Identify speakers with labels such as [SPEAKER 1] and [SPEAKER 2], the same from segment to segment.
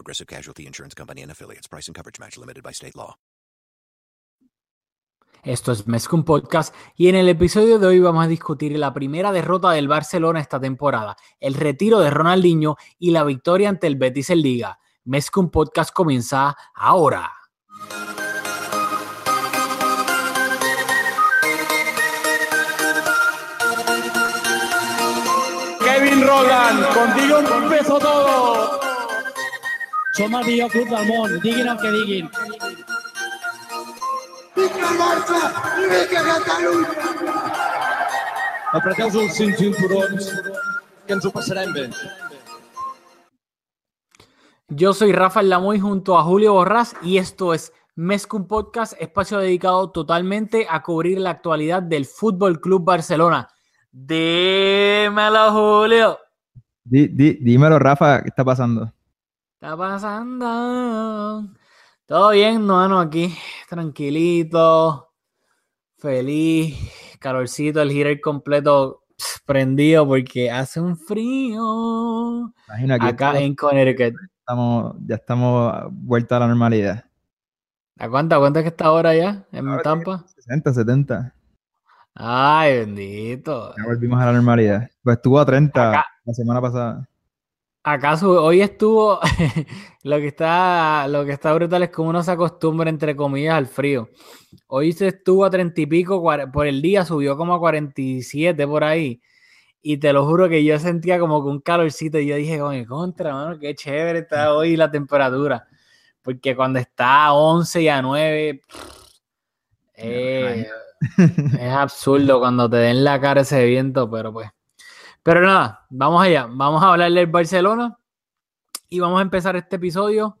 [SPEAKER 1] Progressive Casualty Insurance Company and affiliates. Price and coverage match limited by state law.
[SPEAKER 2] Esto es Mezcum Podcast y en el episodio de hoy vamos a discutir la primera derrota del Barcelona esta temporada, el retiro de Ronaldinho y la victoria ante el Betis en Liga. Mezcum Podcast comienza ahora.
[SPEAKER 3] Kevin Rogan, contigo empezó todo. Som el millor club del món, diguin el que diguin.
[SPEAKER 4] Vinga el Barça vinga Catalunya!
[SPEAKER 3] Apreteu els cinc cinturons, que ens ho passarem bé.
[SPEAKER 2] Yo soy Rafael Lamoy junto a Julio Borrás y esto es Mezcum Podcast, espacio dedicado totalmente a cubrir la actualidad del Fútbol Club Barcelona. Dímelo, Julio.
[SPEAKER 5] Di- di- dímelo, Rafa, ¿qué está pasando?
[SPEAKER 2] Está pasando? Todo bien, mano, aquí, tranquilito, feliz, calorcito, el heater completo pss, prendido porque hace un frío
[SPEAKER 5] Imagina que
[SPEAKER 2] acá en Connecticut.
[SPEAKER 5] estamos, ya estamos vuelta a la normalidad.
[SPEAKER 2] ¿A cuánto, cuánto es que está ahora ya en
[SPEAKER 5] Ahora
[SPEAKER 2] Tampa?
[SPEAKER 5] 60, 70.
[SPEAKER 2] Ay, bendito.
[SPEAKER 5] Ya volvimos a la normalidad. Pues estuvo a 30
[SPEAKER 2] Acá-
[SPEAKER 5] la semana pasada.
[SPEAKER 2] ¿Acaso hoy estuvo lo que está lo que está brutal es como uno se acostumbra entre comillas al frío. Hoy se estuvo a 30 y pico por el día, subió como a 47 por ahí. Y te lo juro que yo sentía como que un calorcito y yo dije, coño, contra, mano, qué chévere está hoy la temperatura. Porque cuando está a 11 y a 9, eh, es absurdo cuando te den la cara ese viento, pero pues. Pero nada, vamos allá. Vamos a hablar del Barcelona y vamos a empezar este episodio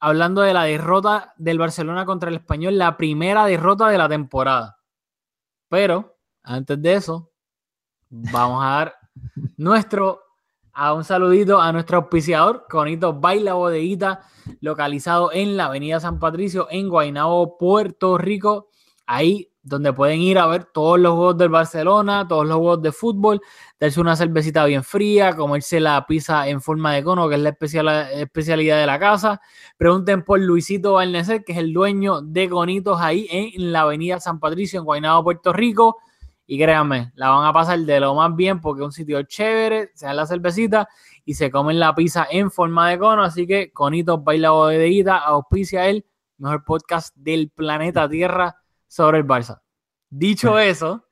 [SPEAKER 2] hablando de la derrota del Barcelona contra el Español, la primera derrota de la temporada. Pero antes de eso, vamos a dar nuestro a un saludito a nuestro auspiciador, Conito Baila Bodeguita, localizado en la Avenida San Patricio, en Guaynabo, Puerto Rico. Ahí donde pueden ir a ver todos los juegos del Barcelona, todos los juegos de fútbol, darse una cervecita bien fría, comerse la pizza en forma de cono, que es la especial- especialidad de la casa. Pregunten por Luisito Barneset, que es el dueño de Conitos ahí en la avenida San Patricio, en Guaynabo, Puerto Rico. Y créanme, la van a pasar de lo más bien porque es un sitio chévere, se dan la cervecita y se comen la pizza en forma de cono. Así que Conitos Baila Bodeguita, auspicia el mejor podcast del planeta Tierra sobre el Barça. Dicho eso,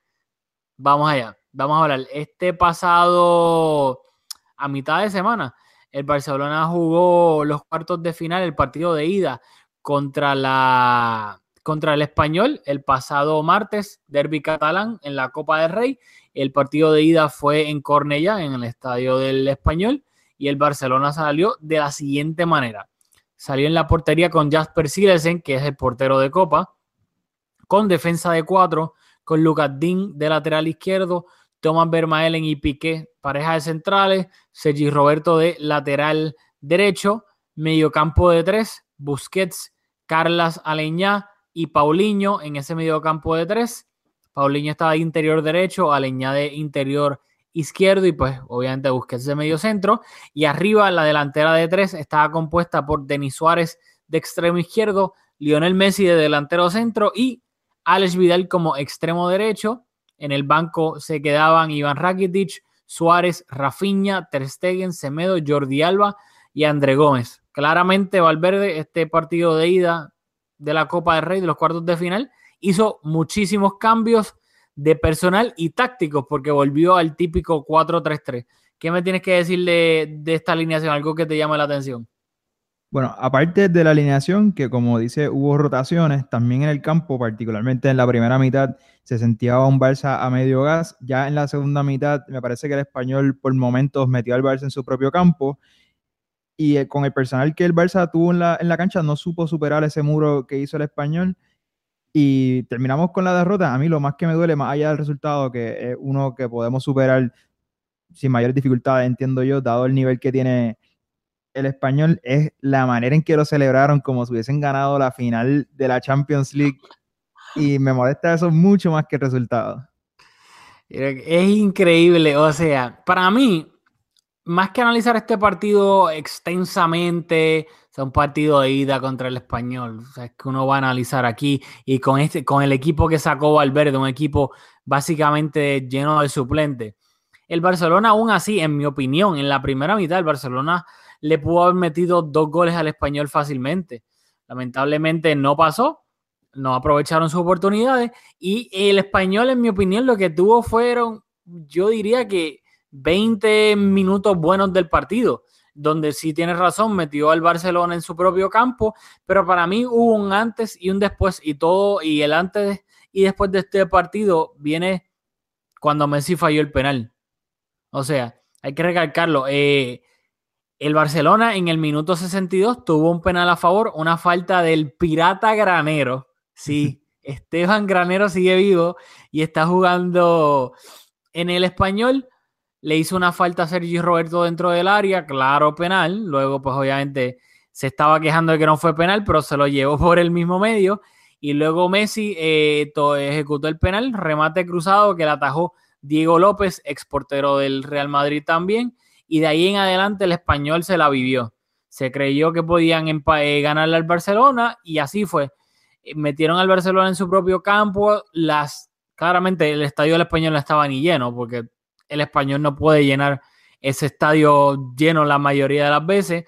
[SPEAKER 2] vamos allá. Vamos a hablar. Este pasado, a mitad de semana, el Barcelona jugó los cuartos de final, el partido de ida contra la contra el español el pasado martes, derby catalán en la Copa del Rey. El partido de ida fue en Cornellá, en el estadio del español, y el Barcelona salió de la siguiente manera. Salió en la portería con Jasper Silesen, que es el portero de Copa, con defensa de cuatro, con Lucas Dean de lateral izquierdo, Thomas Vermaelen y Piqué, pareja de centrales, Sergi Roberto de lateral derecho, mediocampo de tres, Busquets, Carlas Aleñá y Paulinho en ese mediocampo de tres. Paulinho estaba de interior derecho, Aleñá de interior izquierdo y pues obviamente Busquets de medio centro. Y arriba la delantera de tres estaba compuesta por Denis Suárez de extremo izquierdo, Lionel Messi de delantero centro y Alex Vidal como extremo derecho. En el banco se quedaban Iván Rakitic, Suárez, Rafinha, Ter Stegen, Semedo, Jordi Alba y André Gómez. Claramente Valverde, este partido de ida de la Copa del Rey de los cuartos de final, hizo muchísimos cambios de personal y tácticos porque volvió al típico 4-3-3. ¿Qué me tienes que decir de, de esta alineación? Algo que te llame la atención.
[SPEAKER 5] Bueno, aparte de la alineación, que como dice, hubo rotaciones, también en el campo, particularmente en la primera mitad, se sentía un Barça a medio gas. Ya en la segunda mitad, me parece que el español por momentos metió al Barça en su propio campo. y eh, con el personal que el Barça tuvo en la, en la cancha no supo superar ese muro que hizo el español y terminamos con la derrota. A mí lo más que me duele, más allá del resultado, que es uno que podemos superar sin mayores dificultades, entiendo yo, dado el nivel que tiene el español, es la manera en que lo celebraron como si hubiesen ganado la final de la Champions League. Y me molesta eso mucho más que el resultado.
[SPEAKER 2] Es increíble, o sea, para mí, más que analizar este partido extensamente, o sea, un partido de ida contra el español, o sea, es que uno va a analizar aquí y con, este, con el equipo que sacó Valverde, un equipo básicamente lleno de suplentes. El Barcelona, aún así, en mi opinión, en la primera mitad, el Barcelona le pudo haber metido dos goles al español fácilmente. Lamentablemente no pasó, no aprovecharon sus oportunidades y el español, en mi opinión, lo que tuvo fueron, yo diría que 20 minutos buenos del partido, donde sí tienes razón, metió al Barcelona en su propio campo, pero para mí hubo un antes y un después y todo, y el antes y después de este partido viene cuando Messi falló el penal. O sea, hay que recalcarlo. Eh, el Barcelona en el minuto 62 tuvo un penal a favor, una falta del pirata granero Sí, Esteban Granero sigue vivo y está jugando en el español. Le hizo una falta a Sergio Roberto dentro del área, claro, penal. Luego, pues obviamente se estaba quejando de que no fue penal, pero se lo llevó por el mismo medio. Y luego Messi eh, ejecutó el penal, remate cruzado que le atajó Diego López, exportero del Real Madrid también. Y de ahí en adelante el español se la vivió. Se creyó que podían eh, ganarle al Barcelona y así fue eh, metieron al Barcelona en su propio campo, las claramente el estadio del español no estaba ni lleno, porque el español no puede llenar ese estadio lleno la mayoría de las veces.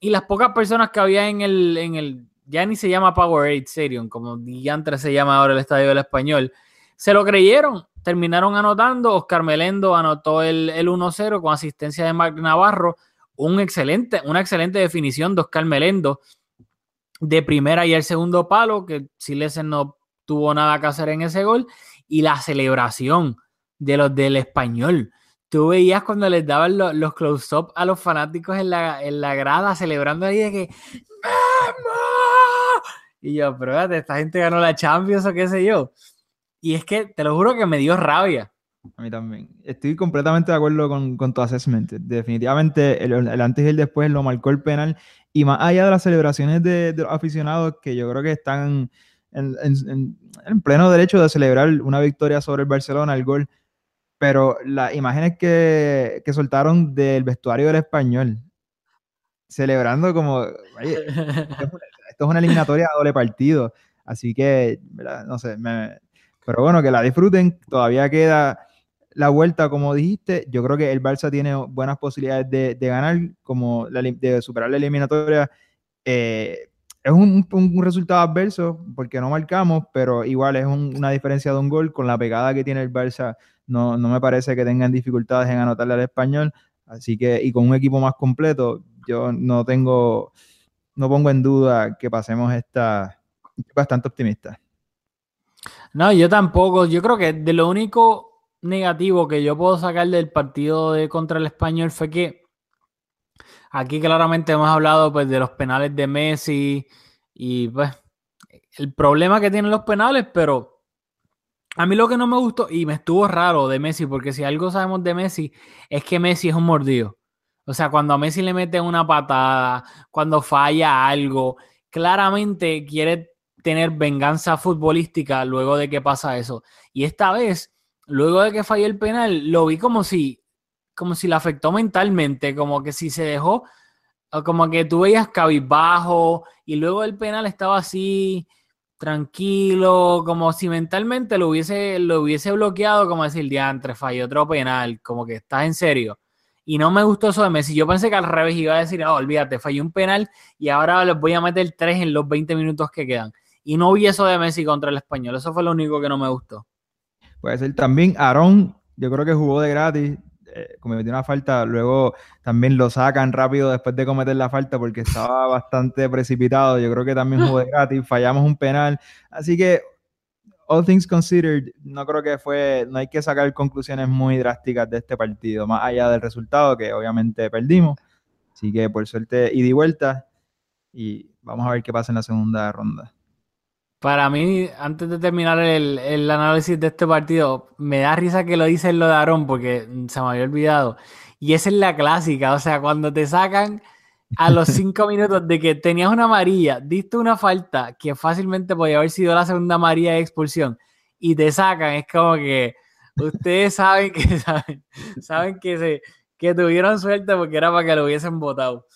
[SPEAKER 2] Y las pocas personas que había en el, en el ya ni se llama Powerade Stadium, como antes se llama ahora el estadio del español, se lo creyeron, terminaron anotando, Oscar Melendo anotó el, el 1-0 con asistencia de Marc Navarro, un excelente, una excelente definición de Oscar Melendo de primera y el segundo palo, que Silesen no tuvo nada que hacer en ese gol, y la celebración de los del español. Tú veías cuando les daban los, close-up a los fanáticos en la, en la grada celebrando ahí de que. Y yo, pero esta gente ganó la Champions o qué sé yo. Y es que te lo juro que me dio rabia.
[SPEAKER 5] A mí también. Estoy completamente de acuerdo con, con tu assessment. Definitivamente el, antes y el después lo marcó el penal y más allá de las celebraciones de, los aficionados, que yo creo que están en, pleno derecho de celebrar una victoria sobre el Barcelona, el gol, pero las imágenes que, soltaron del vestuario del español, celebrando como, esto es una eliminatoria a doble partido, así que, no sé, pero bueno, que la disfruten, todavía queda la vuelta, como dijiste, yo creo que el Barça tiene buenas posibilidades de, ganar, como de superar la eliminatoria. Eh, es un, resultado adverso porque no marcamos, pero igual es una diferencia de un gol. Con la pegada que tiene el Barça, no, me parece que tengan dificultades en anotarle al español. Así que, y con un equipo más completo, yo no tengo, no pongo en duda que pasemos esta. Bastante optimista.
[SPEAKER 2] No, yo tampoco. Yo creo que de lo único negativo que yo puedo sacar del partido de contra el español fue que aquí claramente hemos hablado pues de los penales de Messi y pues el problema que tienen los penales, pero a mí lo que no me gustó y me estuvo raro de Messi, porque si algo sabemos de Messi es que Messi es un mordido. O sea, cuando a Messi le meten una patada, cuando falla algo, claramente quiere tener venganza futbolística luego de que pasa eso. Y esta vez luego de que falló el penal, lo vi como si, como si le afectó mentalmente, como que si se dejó, como que tú veías cabizbajo y luego el penal estaba así tranquilo, como si mentalmente lo hubiese, lo hubiese bloqueado, como decir, diantre, falló otro penal, como que estás en serio. Y no me gustó eso de Messi. Yo pensé que al revés iba a decir, oh, olvídate, falló un penal y ahora les voy a meter tres en los 20 minutos que quedan. Y no vi eso de Messi contra el español. Eso fue lo único que no me gustó.
[SPEAKER 5] Puede ser también Aarón, yo creo que jugó de gratis, eh, cometió una falta, luego también lo sacan rápido después de cometer la falta porque estaba bastante precipitado, yo creo que también jugó de gratis, fallamos un penal, así que all things considered, no creo que fue, no hay que sacar conclusiones muy drásticas de este partido, más allá del resultado que obviamente perdimos. Así que por suerte, ida y vuelta. Y vamos a ver qué pasa en la segunda ronda.
[SPEAKER 2] Para mí, antes de terminar el, el análisis de este partido, me da risa que lo dice lo de Aarón porque se me había olvidado. Y esa es la clásica, o sea, cuando te sacan a los cinco minutos de que tenías una amarilla, diste una falta que fácilmente podía haber sido la segunda amarilla de expulsión y te sacan, es como que ustedes saben que saben, saben que se que tuvieron suerte porque era para que lo hubiesen votado.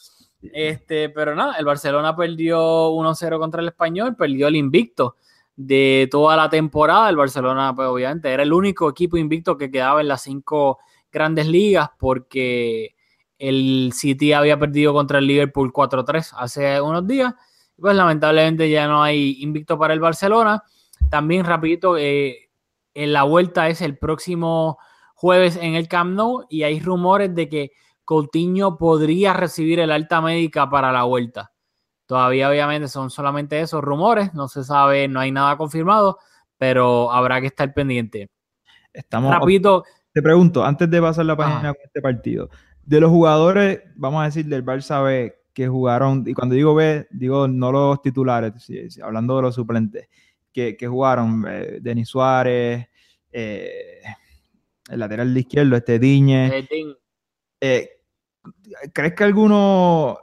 [SPEAKER 2] Este, pero nada, el Barcelona perdió 1-0 contra el Español, perdió el invicto de toda la temporada. El Barcelona, pues obviamente, era el único equipo invicto que quedaba en las cinco grandes ligas porque el City había perdido contra el Liverpool 4-3 hace unos días. Pues lamentablemente ya no hay invicto para el Barcelona. También rapidito, eh, en la vuelta es el próximo jueves en el Camp Nou y hay rumores de que Coutinho podría recibir el alta médica para la vuelta. Todavía obviamente son solamente esos rumores, no se sabe, no hay nada confirmado, pero habrá que estar pendiente.
[SPEAKER 5] Estamos.
[SPEAKER 2] Rapidito,
[SPEAKER 5] Te pregunto, antes de pasar la página
[SPEAKER 2] Ajá.
[SPEAKER 5] con este partido, de los jugadores, vamos a decir, del Barça B que jugaron, y cuando digo B, digo no los titulares, sí, sí, hablando de los suplentes, que, que jugaron, eh, Denis Suárez, eh, el lateral de izquierdo, este Diñe.
[SPEAKER 2] eh,
[SPEAKER 5] Eh, ¿Crees que alguno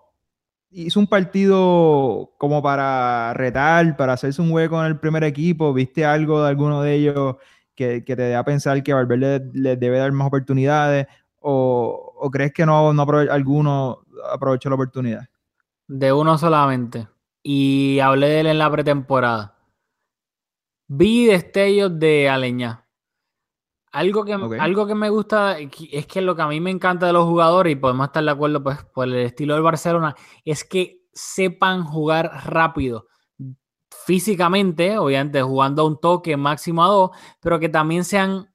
[SPEAKER 5] hizo un partido como para retar, para hacerse un hueco en el primer equipo? ¿Viste algo de alguno de ellos que, que te dé a pensar que Valverde les debe dar más oportunidades? ¿O, o crees que no, no alguno aprovechó la oportunidad?
[SPEAKER 2] de uno solamente. Y hablé de él en la pretemporada. Vi destellos de Aleñá. Algo que, algo que me gusta es que lo que a mí me encanta de los jugadores, y podemos estar de acuerdo pues, por el estilo del Barcelona, es que sepan jugar rápido. Físicamente, obviamente jugando a un toque máximo a dos, pero que también sean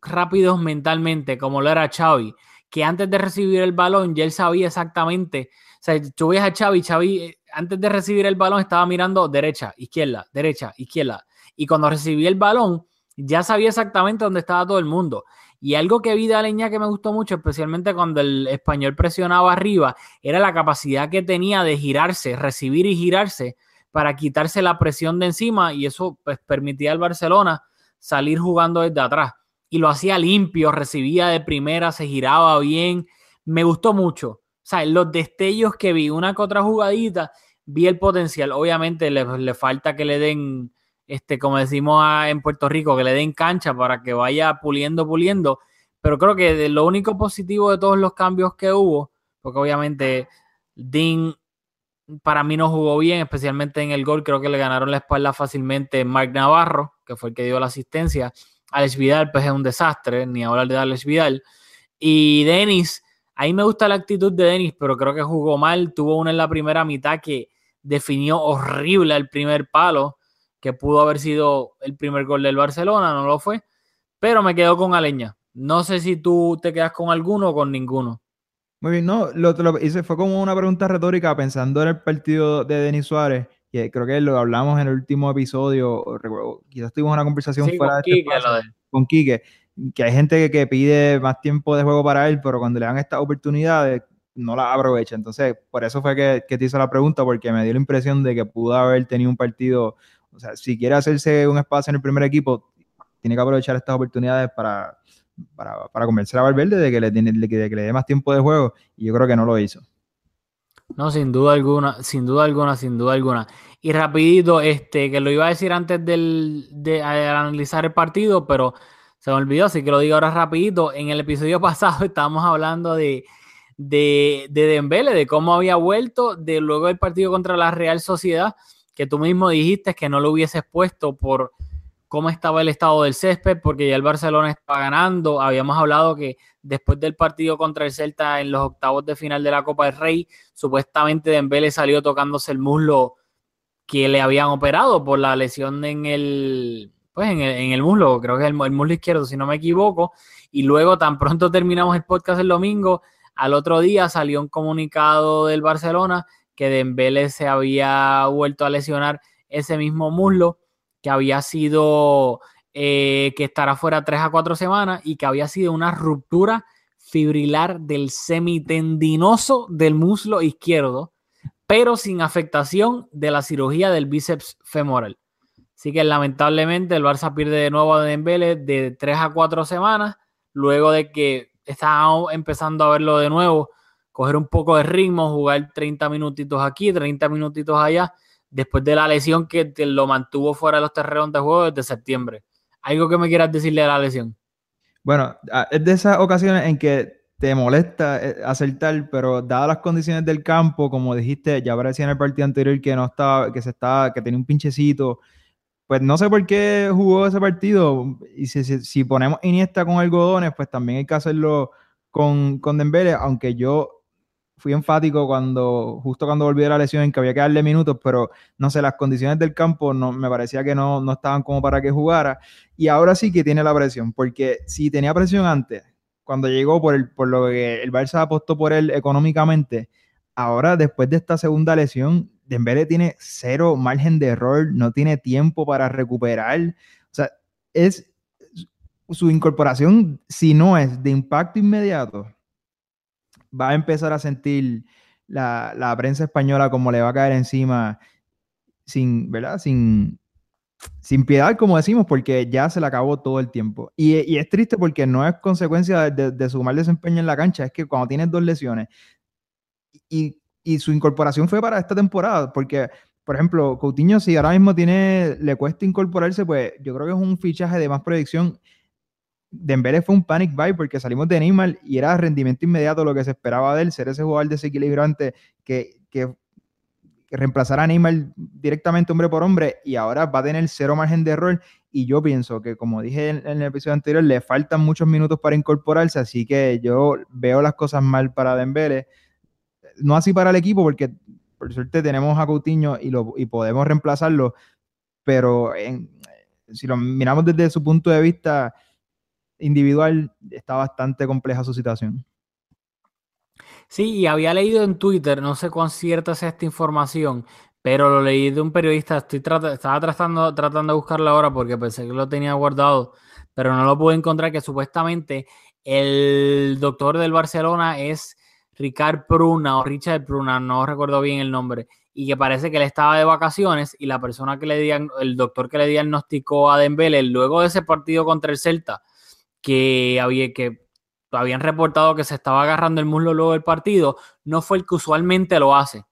[SPEAKER 2] rápidos mentalmente, como lo era Xavi, que antes de recibir el balón ya él sabía exactamente, o sea, tú ves a Xavi, Xavi eh, antes de recibir el balón estaba mirando derecha, izquierda, derecha, izquierda, y cuando recibía el balón ya sabía exactamente dónde estaba todo el mundo. Y algo que vi de Aleña que me gustó mucho, especialmente cuando el español presionaba arriba, era la capacidad que tenía de girarse, recibir y girarse para quitarse la presión de encima y eso pues, permitía al Barcelona salir jugando desde atrás. Y lo hacía limpio, recibía de primera, se giraba bien. Me gustó mucho. O sea, los destellos que vi, una que otra jugadita, vi el potencial. Obviamente le falta que le den, este, como decimos en Puerto Rico, que le den cancha para que vaya puliendo, puliendo. Pero creo que lo único positivo de todos los cambios que hubo, porque obviamente Dean para mí no jugó bien, especialmente en el gol. Creo que le ganaron la espalda fácilmente Mark Navarro, que fue el que dio la asistencia. Alex Vidal, pues es un desastre, ni hablar de Alex Vidal. Y Denis, ahí me gusta la actitud de Denis, pero creo que jugó mal. Tuvo una en la primera mitad que definió horrible el primer palo, que pudo haber sido el primer gol del Barcelona, no lo fue. Pero me quedo con Aleña. No sé si tú te quedas con alguno o con ninguno.
[SPEAKER 5] Muy bien, no, lo, hice, fue como una pregunta retórica pensando en el partido de Denis Suárez, que creo que lo hablamos en el último episodio, o quizás tuvimos una conversación
[SPEAKER 2] Sí,
[SPEAKER 5] fuera
[SPEAKER 2] con
[SPEAKER 5] de este
[SPEAKER 2] Quique,
[SPEAKER 5] espacio
[SPEAKER 2] de-
[SPEAKER 5] con Quique, que hay gente que, que pide más tiempo de juego para él, pero cuando le dan estas oportunidades no las aprovecha. Entonces, por eso fue que, que te hice la pregunta, porque me dio la impresión de que pudo haber tenido un partido, o sea, si quiere hacerse un espacio en el primer equipo, tiene que aprovechar estas oportunidades para, para, para convencer a Valverde de que, le de dé más tiempo de juego, y yo creo que no lo hizo.
[SPEAKER 2] No, sin duda alguna, sin duda alguna, sin duda alguna. Y rapidito, este, que lo iba a decir antes del, de, al analizar el partido, pero se me olvidó, así que lo digo ahora rapidito. En el episodio pasado estábamos hablando de, de, de Dembele, de cómo había vuelto de luego del partido contra la Real Sociedad, que tú mismo dijiste que no lo hubieses puesto por cómo estaba el estado del césped, porque ya el Barcelona estaba ganando. Habíamos hablado que después del partido contra el Celta en los octavos de final de la Copa del Rey, supuestamente Dembele salió tocándose el muslo que le habían operado por la lesión en el, pues en el, en el muslo, creo que es el, el muslo izquierdo, si no me equivoco. Y luego, tan pronto terminamos el podcast el domingo, al otro día salió un comunicado del Barcelona que Dembele se había vuelto a lesionar ese mismo muslo, que había sido, eh, que estará fuera tres a cuatro semanas y que había sido una ruptura fibrilar del semitendinoso del muslo izquierdo, pero sin afectación de la cirugía del bíceps femoral. Así que lamentablemente el Barça pierde de nuevo a Dembélé de 3 a 4 semanas, luego de que estaba empezando a verlo de nuevo, coger un poco de ritmo, jugar 30 minutitos aquí, 30 minutitos allá, después de la lesión que te lo mantuvo fuera de los terrenos de juego desde septiembre. ¿Algo que me quieras decirle de la lesión?
[SPEAKER 5] Bueno, a- es de esas ocasiones en que te molesta eh, acertar, pero dadas las condiciones del campo, como dijiste, ya parecía en el partido anterior que no estaba, que se estaba, que tenía un pinchecito. Pues no sé por qué jugó ese partido. Y si, si- si ponemos Iniesta con algodones, pues también hay que hacerlo con, con Dembélé, aunque yo fui enfático cuando, justo cuando volví de la lesión, en que había que darle minutos, pero no sé, las condiciones del campo no, me parecía que no, no estaban como para que jugara. Y ahora sí que tiene la presión, porque si tenía presión antes, cuando llegó por, el, por lo que el Barça apostó por él económicamente, ahora después de esta segunda lesión, Dembélé tiene cero margen de error, no tiene tiempo para recuperar. O sea, es su incorporación, si no es de impacto inmediato, va a empezar a sentir la, la prensa española como le va a caer encima sin, ¿verdad? Sin, sin piedad, como decimos, porque ya se le acabó todo el tiempo. Y, y es triste porque no es consecuencia de, su mal desempeño en la cancha, es que cuando tienes dos lesiones y, y su incorporación fue para esta temporada, porque, por ejemplo, Coutinho, si ahora mismo tiene, le cuesta incorporarse, pues yo creo que es un fichaje de más proyección. Dembélé fue un panic buy porque salimos de Neymar y era rendimiento inmediato lo que se esperaba de él, ser ese jugador desequilibrante que, que reemplazar a Neymar directamente hombre por hombre y ahora va a tener cero margen de error. Y yo pienso que como dije en, el episodio anterior le faltan muchos minutos para incorporarse así que yo veo las cosas mal para Dembélé. No así para el equipo porque por suerte tenemos a Coutinho y, lo, y podemos reemplazarlo pero si lo miramos desde su punto de vista individual está bastante compleja su situación.
[SPEAKER 2] Sí, y había leído en Twitter, no sé cuán cierta es esta información, pero lo leí de un periodista, estoy estaba tratando, tratando de buscarlo ahora porque pensé que lo tenía guardado, pero no lo pude encontrar, que supuestamente el doctor del Barcelona es Ricard Pruna o Richard Pruna, no recuerdo bien el nombre, y que parece que él estaba de vacaciones y la persona que le el doctor que le diagnosticó a Dembélé luego de ese partido contra el Celta, que había que habían reportado que se estaba agarrando el muslo luego del partido, no fue el que usualmente lo hace.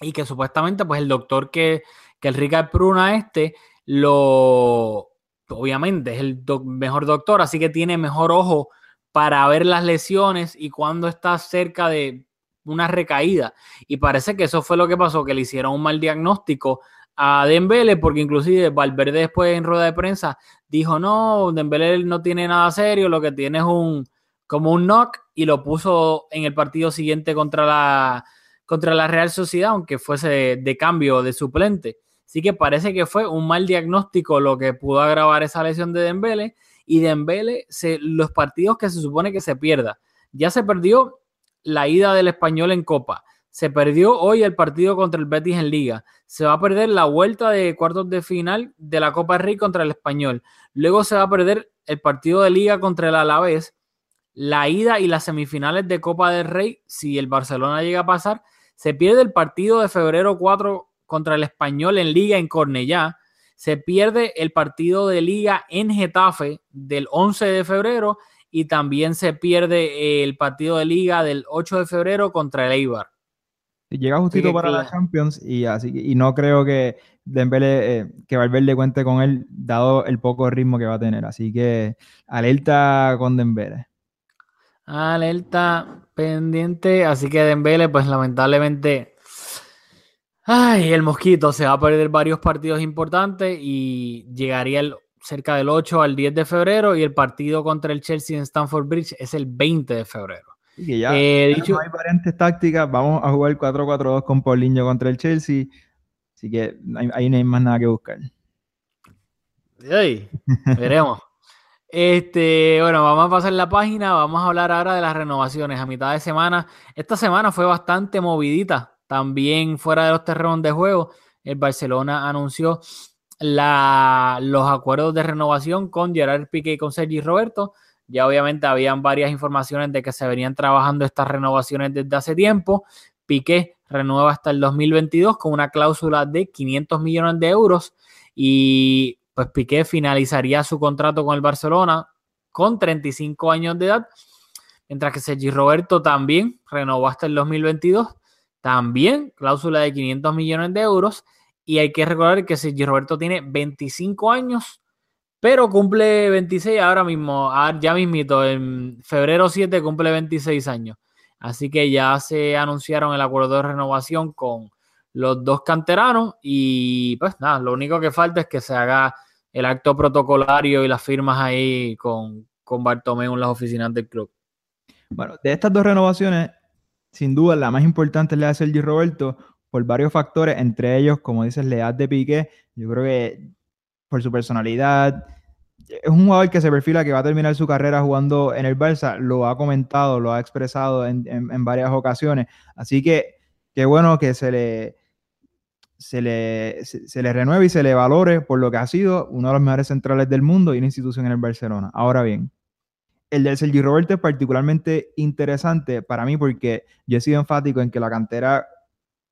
[SPEAKER 2] Y que supuestamente, pues el doctor que, que el Ricard Pruna este, lo, obviamente es el mejor doctor, así que tiene mejor ojo para ver las lesiones y cuando está cerca de una recaída. Y parece que eso fue lo que pasó, que le hicieron un mal diagnóstico a Dembélé, porque inclusive Valverde después en rueda de prensa dijo, no, Dembélé no tiene nada serio, lo que tiene es un como un knock y lo puso en el partido siguiente contra la, contra la Real Sociedad, aunque fuese de, de cambio de suplente. Así que parece que fue un mal diagnóstico lo que pudo agravar esa lesión de Dembélé y Dembélé, se, los partidos que se supone que se pierda. Ya se perdió la ida del español en Copa. Se perdió hoy el partido contra el Betis en Liga. Se va a perder la vuelta de cuartos de final de la Copa Rey contra el Español. Luego se va a perder el partido de Liga contra el Alavés. La ida y las semifinales de Copa del Rey, si el Barcelona llega a pasar. Se pierde el partido de febrero 4 contra el Español en Liga en Cornellá. Se pierde el partido de Liga en Getafe del 11 de febrero y también se pierde el partido de Liga del 8 de febrero contra el Eibar.
[SPEAKER 5] Llega justito para
[SPEAKER 2] claro.
[SPEAKER 5] la Champions y así y no creo que Dembélé, eh, que Valverde cuente con él dado el poco ritmo que va a tener. Así que alerta con Dembélé.
[SPEAKER 2] Alerta pendiente, así que Dembélé, pues lamentablemente, ay, el mosquito se va a perder varios partidos importantes y llegaría el- cerca del 8 al 10 de febrero y el partido contra el Chelsea en Stamford Bridge es el 20 de febrero.
[SPEAKER 5] Y ya,
[SPEAKER 2] Eh,
[SPEAKER 5] ya
[SPEAKER 2] dicho-
[SPEAKER 5] no hay variantes tácticas. Vamos a jugar 4-4-2 con Paulinho contra el Chelsea. Así que ahí no hay más nada que buscar.
[SPEAKER 2] Veremos. Este, bueno, vamos a pasar la página, vamos a hablar ahora de las renovaciones a mitad de semana. Esta semana fue bastante movidita, también fuera de los terrenos de juego. El Barcelona anunció la, los acuerdos de renovación con Gerard Piqué y con Sergi Roberto. Ya obviamente habían varias informaciones de que se venían trabajando estas renovaciones desde hace tiempo. Piqué renueva hasta el 2022 con una cláusula de 500 millones de euros y pues Piqué finalizaría su contrato con el Barcelona con 35 años de edad, mientras que Sergi Roberto también renovó hasta el 2022, también cláusula de 500 millones de euros y hay que recordar que Sergi Roberto tiene 25 años, pero cumple 26 ahora mismo, ah, ya mismito, en febrero 7 cumple 26 años. Así que ya se anunciaron el acuerdo de renovación con los dos canteranos y pues nada, lo único que falta es que se haga el acto protocolario y las firmas ahí con, con Bartomeu en las oficinas del club.
[SPEAKER 5] Bueno, de estas dos renovaciones, sin duda la más importante es la de Sergi Roberto por varios factores, entre ellos, como dices, la edad de Piqué. Yo creo que por su personalidad, es un jugador que se perfila que va a terminar su carrera jugando en el Barça, lo ha comentado, lo ha expresado en, varias ocasiones. Así que qué bueno que se le, se le, se, le renueve y se le valore por lo que ha sido uno de los mejores centrales del mundo y una institución en el Barcelona. Ahora bien, el del Sergi Roberto es particularmente interesante para mí porque yo he sido enfático en que la cantera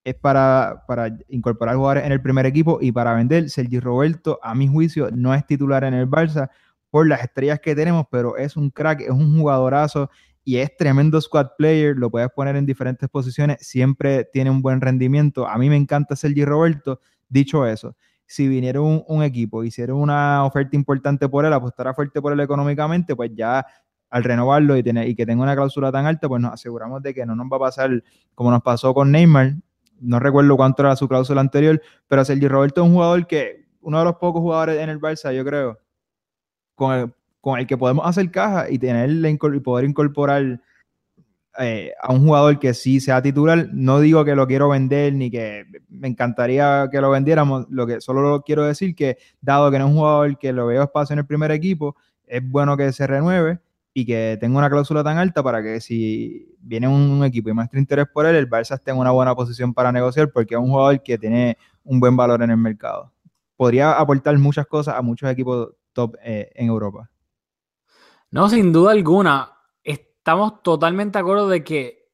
[SPEAKER 5] es para, para, incorporar jugadores en el primer equipo y para vender. Sergi Roberto, a mi juicio, no es titular en el Barça por las estrellas que tenemos, pero es un crack, es un jugadorazo y es tremendo squad player. Lo puedes poner en diferentes posiciones, siempre tiene un buen rendimiento. A mí me encanta Sergi Roberto. Dicho eso, si viniera un, un equipo, hiciera una oferta importante por él, apostara fuerte por él económicamente, pues ya al renovarlo y, tener, y que tenga una cláusula tan alta, pues nos aseguramos de que no nos va a pasar como nos pasó con Neymar, no recuerdo cuánto era su cláusula anterior, pero Sergio Roberto es un jugador que, uno de los pocos jugadores en el Barça, yo creo, con el, con el que podemos hacer caja y tener y poder incorporar eh, a un jugador que sí sea titular. No digo que lo quiero vender ni que me encantaría que lo vendiéramos, lo que solo quiero decir que dado que no es un jugador que lo veo espacio en el primer equipo, es bueno que se renueve y que tenga una cláusula tan alta para que si viene un, equipo y muestra interés por él, el Barça esté en una buena posición para negociar porque es un jugador que tiene un buen valor en el mercado. Podría aportar muchas cosas a muchos equipos top eh, en Europa.
[SPEAKER 2] No, sin duda alguna. Estamos totalmente de acuerdo de que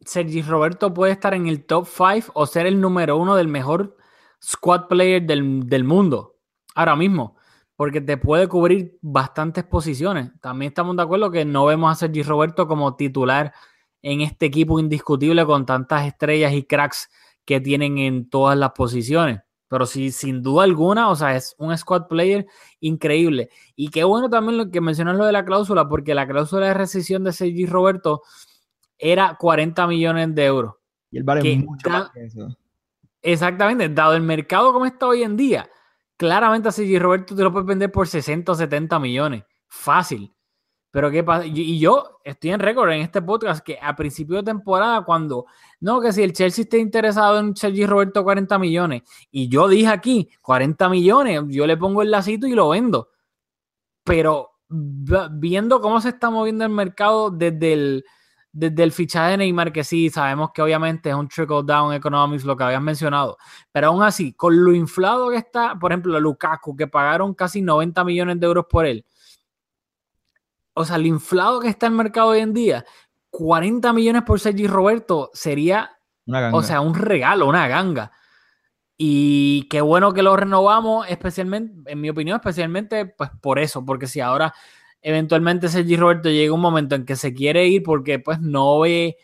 [SPEAKER 2] Sergi Roberto puede estar en el top 5 o ser el número uno del mejor squad player del, del mundo ahora mismo porque te puede cubrir bastantes posiciones. También estamos de acuerdo que no vemos a Sergi Roberto como titular en este equipo indiscutible con tantas estrellas y cracks que tienen en todas las posiciones. Pero sí, sin duda alguna, o sea, es un squad player increíble. Y qué bueno también lo que mencionas lo de la cláusula, porque la cláusula de rescisión de Sergi Roberto era 40 millones de euros.
[SPEAKER 5] Y él vale mucho más que eso.
[SPEAKER 2] Exactamente, dado el mercado como está hoy en día, claramente a Sergi Roberto te lo puedes vender por 60 o 70 millones. Fácil. Pero qué pasa, y yo estoy en récord en este podcast que a principio de temporada, cuando no, que si el Chelsea está interesado en Sergi Roberto 40 millones, y yo dije aquí 40 millones, yo le pongo el lacito y lo vendo. Pero viendo cómo se está moviendo el mercado desde el, desde el fichaje de Neymar, que sí, sabemos que obviamente es un trickle down economics, lo que habías mencionado, pero aún así, con lo inflado que está, por ejemplo, Lukaku, que pagaron casi 90 millones de euros por él, o sea, lo inflado que está el mercado hoy en día, 40 millones por Sergi Roberto sería, o sea, un regalo, una ganga. Y qué bueno que lo renovamos, especialmente, en mi opinión, especialmente pues por eso, porque si ahora eventualmente Sergi Roberto llega un momento en que se quiere ir porque pues no ve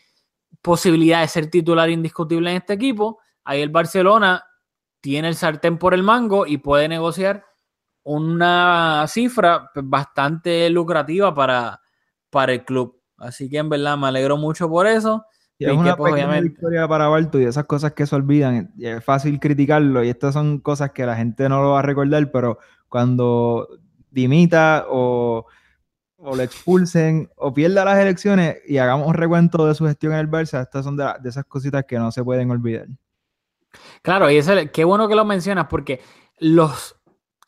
[SPEAKER 2] posibilidad de ser titular indiscutible en este equipo, ahí el Barcelona tiene el sartén por el mango y puede negociar una cifra pues, bastante lucrativa para, para el club. Así que en verdad me alegro mucho por eso.
[SPEAKER 5] Y es una pues, victoria para Barto y esas cosas que se olvidan. Es fácil criticarlo y estas son cosas que la gente no lo va a recordar, pero cuando dimita o o le expulsen o pierda las elecciones y hagamos un recuento de su gestión en el Barça, estas son de, esas cositas que no se pueden olvidar.
[SPEAKER 2] Claro, y eso, qué bueno que lo mencionas porque los,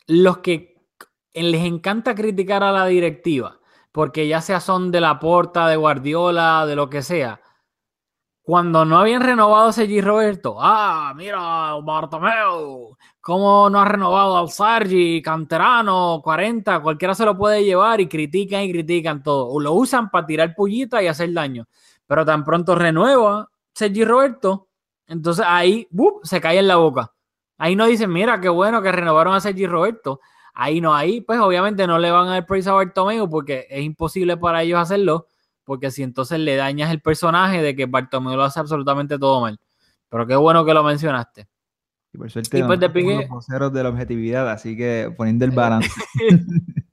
[SPEAKER 2] los que les encanta criticar a la directiva, porque ya sea son de la porta, de Guardiola, de lo que sea, Cuando no habían renovado a Sergi Roberto, ah, mira, Bartomeu, cómo no ha renovado al Sergi, canterano, 40, cualquiera se lo puede llevar y critican y critican todo. Lo usan para tirar pullita y hacer daño. Pero tan pronto renueva Sergi Roberto, entonces ahí ¡bup! se cae en la boca. Ahí no dicen, mira, qué bueno que renovaron a Sergi Roberto. Ahí no, ahí pues obviamente no le van a dar praise a Bartomeu porque es imposible para ellos hacerlo porque si entonces le dañas el personaje de que Bartomeu lo hace absolutamente todo mal. Pero qué bueno que lo mencionaste.
[SPEAKER 5] Y por suerte,
[SPEAKER 2] Y pues de Piqué-
[SPEAKER 5] somos los voceros de la objetividad, así que poniendo el balance.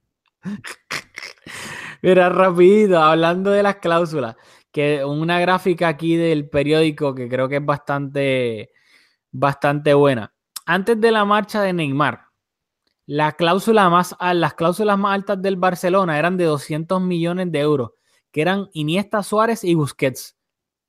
[SPEAKER 2] Mira, rapidito, hablando de las cláusulas, que una gráfica aquí del periódico que creo que es bastante, bastante buena. Antes de la marcha de Neymar, la cláusula más, las cláusulas más altas del Barcelona eran de 200 millones de euros, que eran Iniesta, Suárez y Busquets,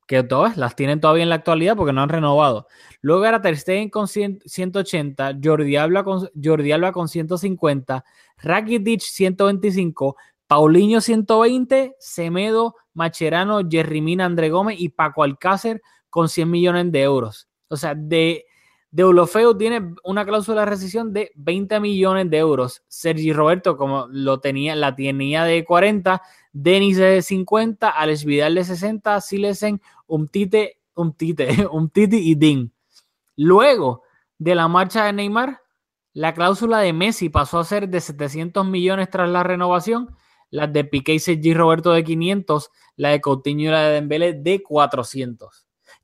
[SPEAKER 2] que todas las tienen todavía en la actualidad porque no han renovado. Luego era Ter Stegen con 100 180, Jordi Alba con, Jordi Alba con 150, Rakitic 125, Paulinho 120, Semedo, Macherano, Jerry Mina, André Gómez y Paco Alcácer con 100 millones de euros. O sea, de, de Ulofeo tiene una cláusula de rescisión de 20 millones de euros. Sergi Roberto, como lo tenía, la tenía de 40, Denis de 50, Alex Vidal de 60, Silesen, Umtite, Umtite, Umtiti y Din. Luego de la marcha de Neymar, la cláusula de Messi pasó a ser de 700 millones tras la renovación, las de Piqué y Sergi Roberto de 500, la de Coutinho y la de Dembélé de 400.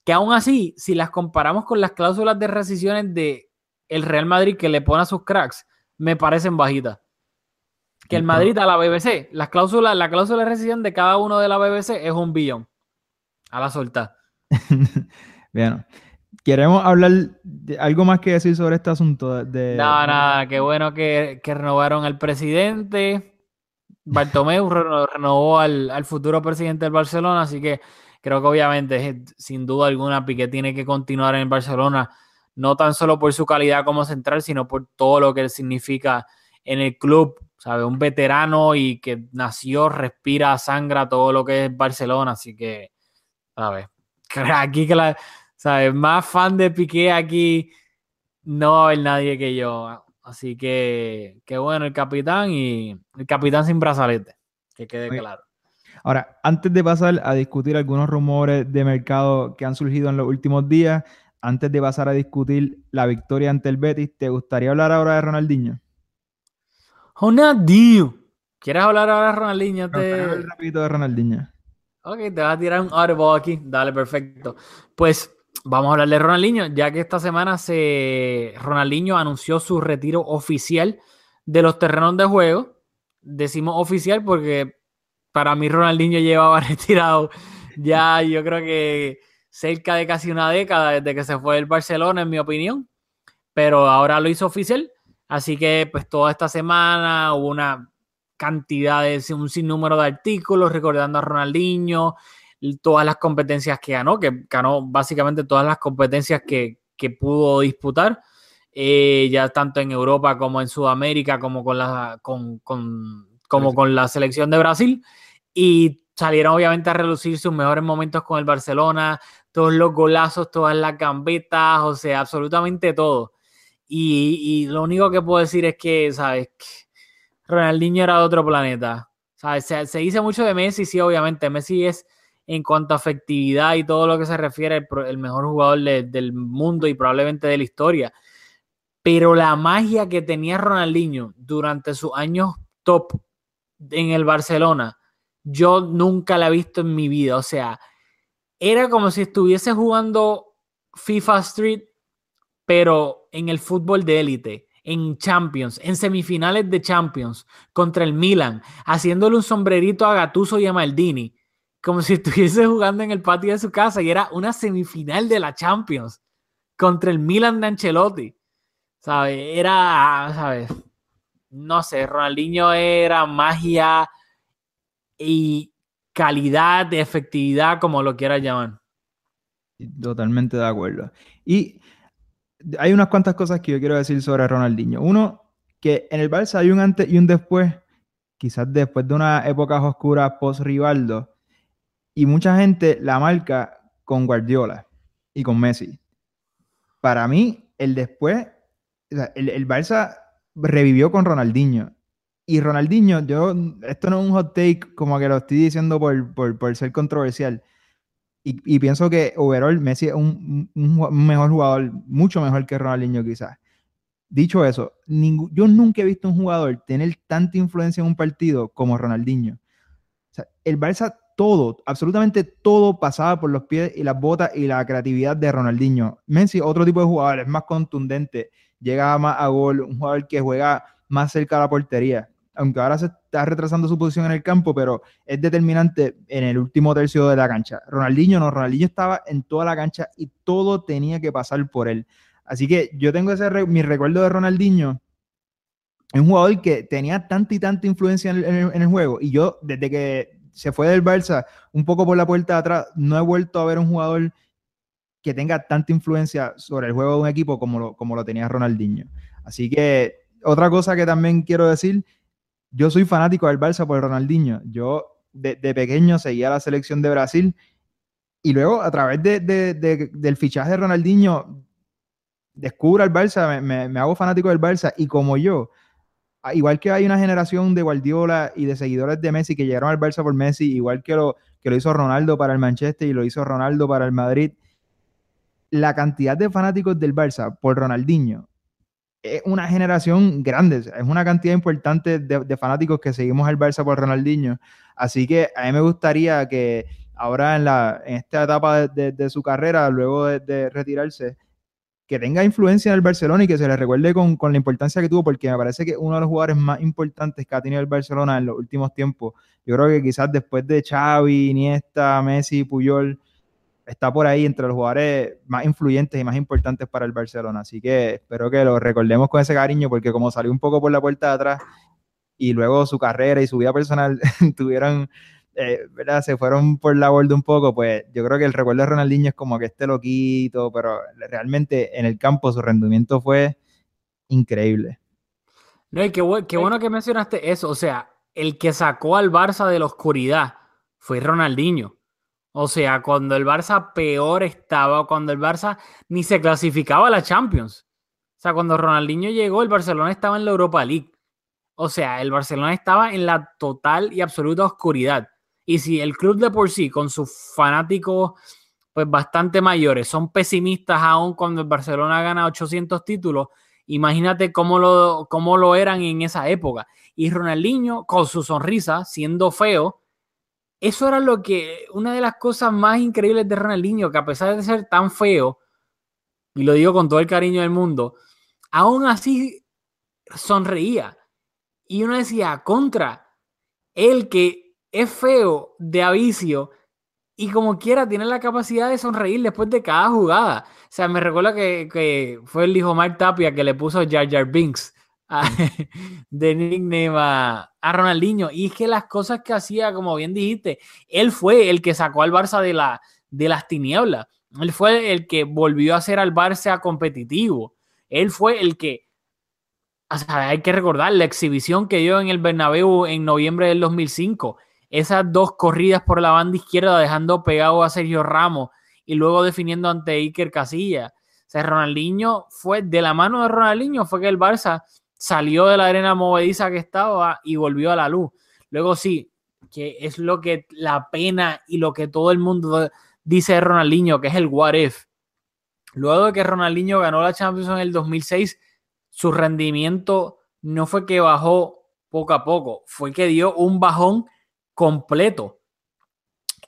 [SPEAKER 2] Que aún así, si las comparamos con las cláusulas de rescisiones de el Real Madrid que le pone a sus cracks, me parecen bajitas. Que el Madrid a la BBC, las cláusulas, la cláusula de rescisión de cada uno de la BBC es un billón. A la solta.
[SPEAKER 5] Bien. Queremos hablar de algo más que decir sobre este asunto. De,
[SPEAKER 2] Nada, nada, qué bueno que, que renovaron al presidente. Bartomeu reno- renovó al, al futuro presidente del Barcelona, así que creo que obviamente, eh, sin duda alguna, Piqué tiene que continuar en el Barcelona, no tan solo por su calidad como central, sino por todo lo que él significa en el club, ¿sabe? Un veterano y que nació, respira, sangra todo lo que es Barcelona, así que, ¿sabes? Aquí que la, ¿sabes? Más fan de Piqué aquí no va a haber nadie que yo. Así que, qué bueno el capitán y el capitán sin brazalete, que quede claro.
[SPEAKER 5] Ahora, antes de pasar a discutir algunos rumores de mercado que han surgido en los últimos días, antes de pasar a discutir la victoria ante el Betis, ¿te gustaría hablar ahora de Ronaldinho?
[SPEAKER 2] Ronaldinho. ¿Quieres hablar ahora, Ronaldinho?
[SPEAKER 5] Me gustaría
[SPEAKER 2] Te...
[SPEAKER 5] rapidito de Ronaldinho.
[SPEAKER 2] Ok, te vas a tirar un audible aquí. Dale, perfecto. Pues vamos a hablar de Ronaldinho, ya que esta semana se Ronaldinho anunció su retiro oficial de los terrenos de juego. Decimos oficial porque para mí Ronaldinho llevaba retirado ya yo creo que cerca de casi una década desde que se fue del Barcelona, en mi opinión. Pero ahora lo hizo oficial. Así que pues toda esta semana hubo una cantidad de un sinnúmero de artículos recordando a Ronaldinho, todas las competencias que ganó, que ganó básicamente todas las competencias que, que pudo disputar, eh, ya tanto en Europa como en Sudamérica, como con la, con, con- como con la selección de Brasil. Y salieron obviamente a relucir sus mejores momentos con el Barcelona, todos los golazos, todas las gambetas, o sea, absolutamente todo. Y, y lo único que puedo decir es que, ¿sabes? Ronaldinho era de otro planeta. ¿Sabes? Se, se dice mucho de Messi, sí, obviamente. Messi es, en cuanto a efectividad y todo lo que se refiere, el, mejor jugador de- del mundo y probablemente de la historia. Pero la magia que tenía Ronaldinho durante sus años top en el Barcelona, yo nunca la he visto en mi vida. O sea, era como si estuviese jugando FIFA Street, pero en el fútbol de élite, en Champions, en semifinales de Champions, contra el Milan, haciéndole un sombrerito a Gattuso y a Maldini, como si estuviese jugando en el patio de su casa y era una semifinal de la Champions contra el Milan de Ancelotti. ¿Sabes? Era, ¿sabes? No sé, Ronaldinho era magia y calidad de efectividad, como lo quieras llamar.
[SPEAKER 5] Totalmente de acuerdo. Y hay unas cuantas cosas que yo quiero decir sobre Ronaldinho. Uno, que en el Barça hay un antes y un después, quizás después de una época oscura post-Rivaldo, y mucha gente la marca con Guardiola y con Messi. Para mí, el después, el, el Barça revivió con Ronaldinho. Y Ronaldinho, yo, esto no es un hot take como que lo estoy diciendo por, por, por ser controversial. Y, y pienso que overall Messi es un, mejor jugador, mucho mejor que Ronaldinho quizás. Dicho eso, ningú- yo nunca he visto un jugador tener tanta influencia en un partido como Ronaldinho. El Barça todo, absolutamente todo pasaba por los pies y las botas y la creatividad de Ronaldinho. Messi, otro tipo de jugador, es más contundente, llega más a gol, un jugador que juega más cerca de la portería. Aunque ahora se está retrasando su posición en el campo, pero es determinante en el último tercio de la cancha. Ronaldinho no, Ronaldinho estaba en toda la cancha y todo tenía que pasar por él. Así que yo tengo ese mi recuerdo de Ronaldinho. Un jugador que tenía tanta y tanta influencia en el- en el juego. Y yo, desde que se fue del Barça, un poco por la puerta de atrás, no he vuelto a ver un jugador que tenga tanta influencia sobre el juego de un equipo como lo, como lo tenía Ronaldinho. Así que otra cosa que también quiero decir, yo soy fanático del Barça por Ronaldinho. Yo de, de pequeño seguía la selección de Brasil y luego a través de, de- de- del fichaje de Ronaldinho descubro al Barça, me, hago fanático del Barça y como yo, igual que hay una generación de Guardiola y de seguidores de Messi que llegaron al Barça por Messi, igual que lo, que lo hizo Ronaldo para el Manchester y lo hizo Ronaldo para el Madrid, la cantidad de fanáticos del Barça por Ronaldinho es una generación grande, es una cantidad importante de, fanáticos que seguimos al Barça por Ronaldinho. Así que a mí me gustaría que ahora en, la, en esta etapa de, de- su carrera, luego de, de retirarse, que tenga influencia en el Barcelona y que se le recuerde con, con la importancia que tuvo, porque me parece que uno de los jugadores más importantes que ha tenido el Barcelona en los últimos tiempos. Yo creo que quizás después de Xavi, Iniesta, Messi, Puyol, está por ahí entre los jugadores más influyentes y más importantes para el Barcelona. Así que espero que lo recordemos con ese cariño, porque como salió un poco por la puerta de atrás y luego su carrera y su vida personal tuvieron, eh, ¿verdad? Se fueron por la borda un poco, pues yo creo que el recuerdo de Ronaldinho es como que este loquito, pero realmente en el campo su rendimiento fue increíble.
[SPEAKER 2] No, y qué, bu- qué bueno que mencionaste eso. O sea, el que sacó al Barça de la oscuridad fue Ronaldinho. O sea, cuando el Barça peor estaba, cuando el Barça ni se clasificaba a la Champions. O sea, cuando Ronaldinho llegó, el Barcelona estaba en la Europa League. O sea, el Barcelona estaba en la total y absoluta oscuridad. Y si el club de por sí, con sus fanáticos pues bastante mayores, son pesimistas aún cuando el Barcelona gana 800 títulos, imagínate cómo lo, cómo lo eran en esa época. Y Ronaldinho, con su sonrisa, siendo feo, eso era lo que, una de las cosas más increíbles de Ronaldinho, que a pesar de ser tan feo, y lo digo con todo el cariño del mundo, aún así sonreía. Y uno decía, contra, el que es feo de avicio y como quiera tiene la capacidad de sonreír después de cada jugada. O sea, me recuerda que, que fue el hijo Mark Tapia que le puso Jar Jar Binks de nickname a, a Ronaldinho. Y es que las cosas que hacía, como bien dijiste, él fue el que sacó al Barça de, la, de las tinieblas. Él fue el que volvió a hacer al Barça competitivo. Él fue el que hay que recordar la exhibición que dio en el Bernabéu en noviembre del 2005. Esas dos corridas por la banda izquierda dejando pegado a Sergio Ramos y luego definiendo ante Iker Casillas. O sea, Ronaldinho fue, de la mano de Ronaldinho fue que el Barça salió de la arena movediza que estaba y volvió a la luz. Luego sí, que es lo que la pena y lo que todo el mundo dice de Ronaldinho, que es el what if. Luego de que Ronaldinho ganó la Champions en el 2006, su rendimiento no fue que bajó poco a poco, fue que dio un bajón completo.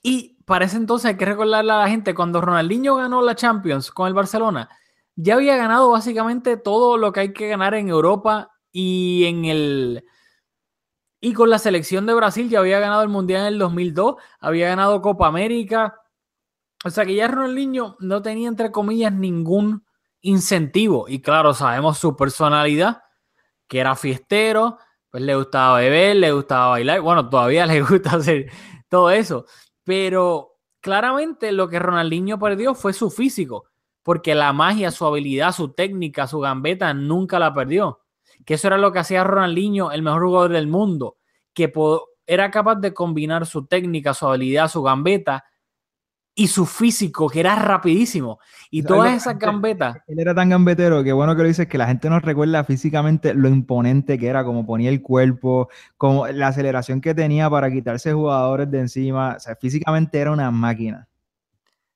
[SPEAKER 2] Y para ese entonces hay que recordarle a la gente, cuando Ronaldinho ganó la Champions con el Barcelona, ya había ganado básicamente todo lo que hay que ganar en Europa y en el... Y con la selección de Brasil ya había ganado el Mundial en el 2002, había ganado Copa América. O sea que ya Ronaldinho no tenía, entre comillas, ningún incentivo. Y claro, sabemos su personalidad, que era fiestero, pues le gustaba beber, le gustaba bailar. Bueno, todavía le gusta hacer todo eso. Pero claramente lo que Ronaldinho perdió fue su físico, porque la magia, su habilidad, su técnica, su gambeta nunca la perdió. Que eso era lo que hacía Ronaldinho, el mejor jugador del mundo, que era capaz de combinar su técnica, su habilidad, su gambeta y su físico, que era rapidísimo. Y todas esas gambetas.
[SPEAKER 5] Él era tan gambetero que bueno que lo dices que la gente nos recuerda físicamente lo imponente que era, como ponía el cuerpo, como la aceleración que tenía para quitarse jugadores de encima. O sea, físicamente era una máquina.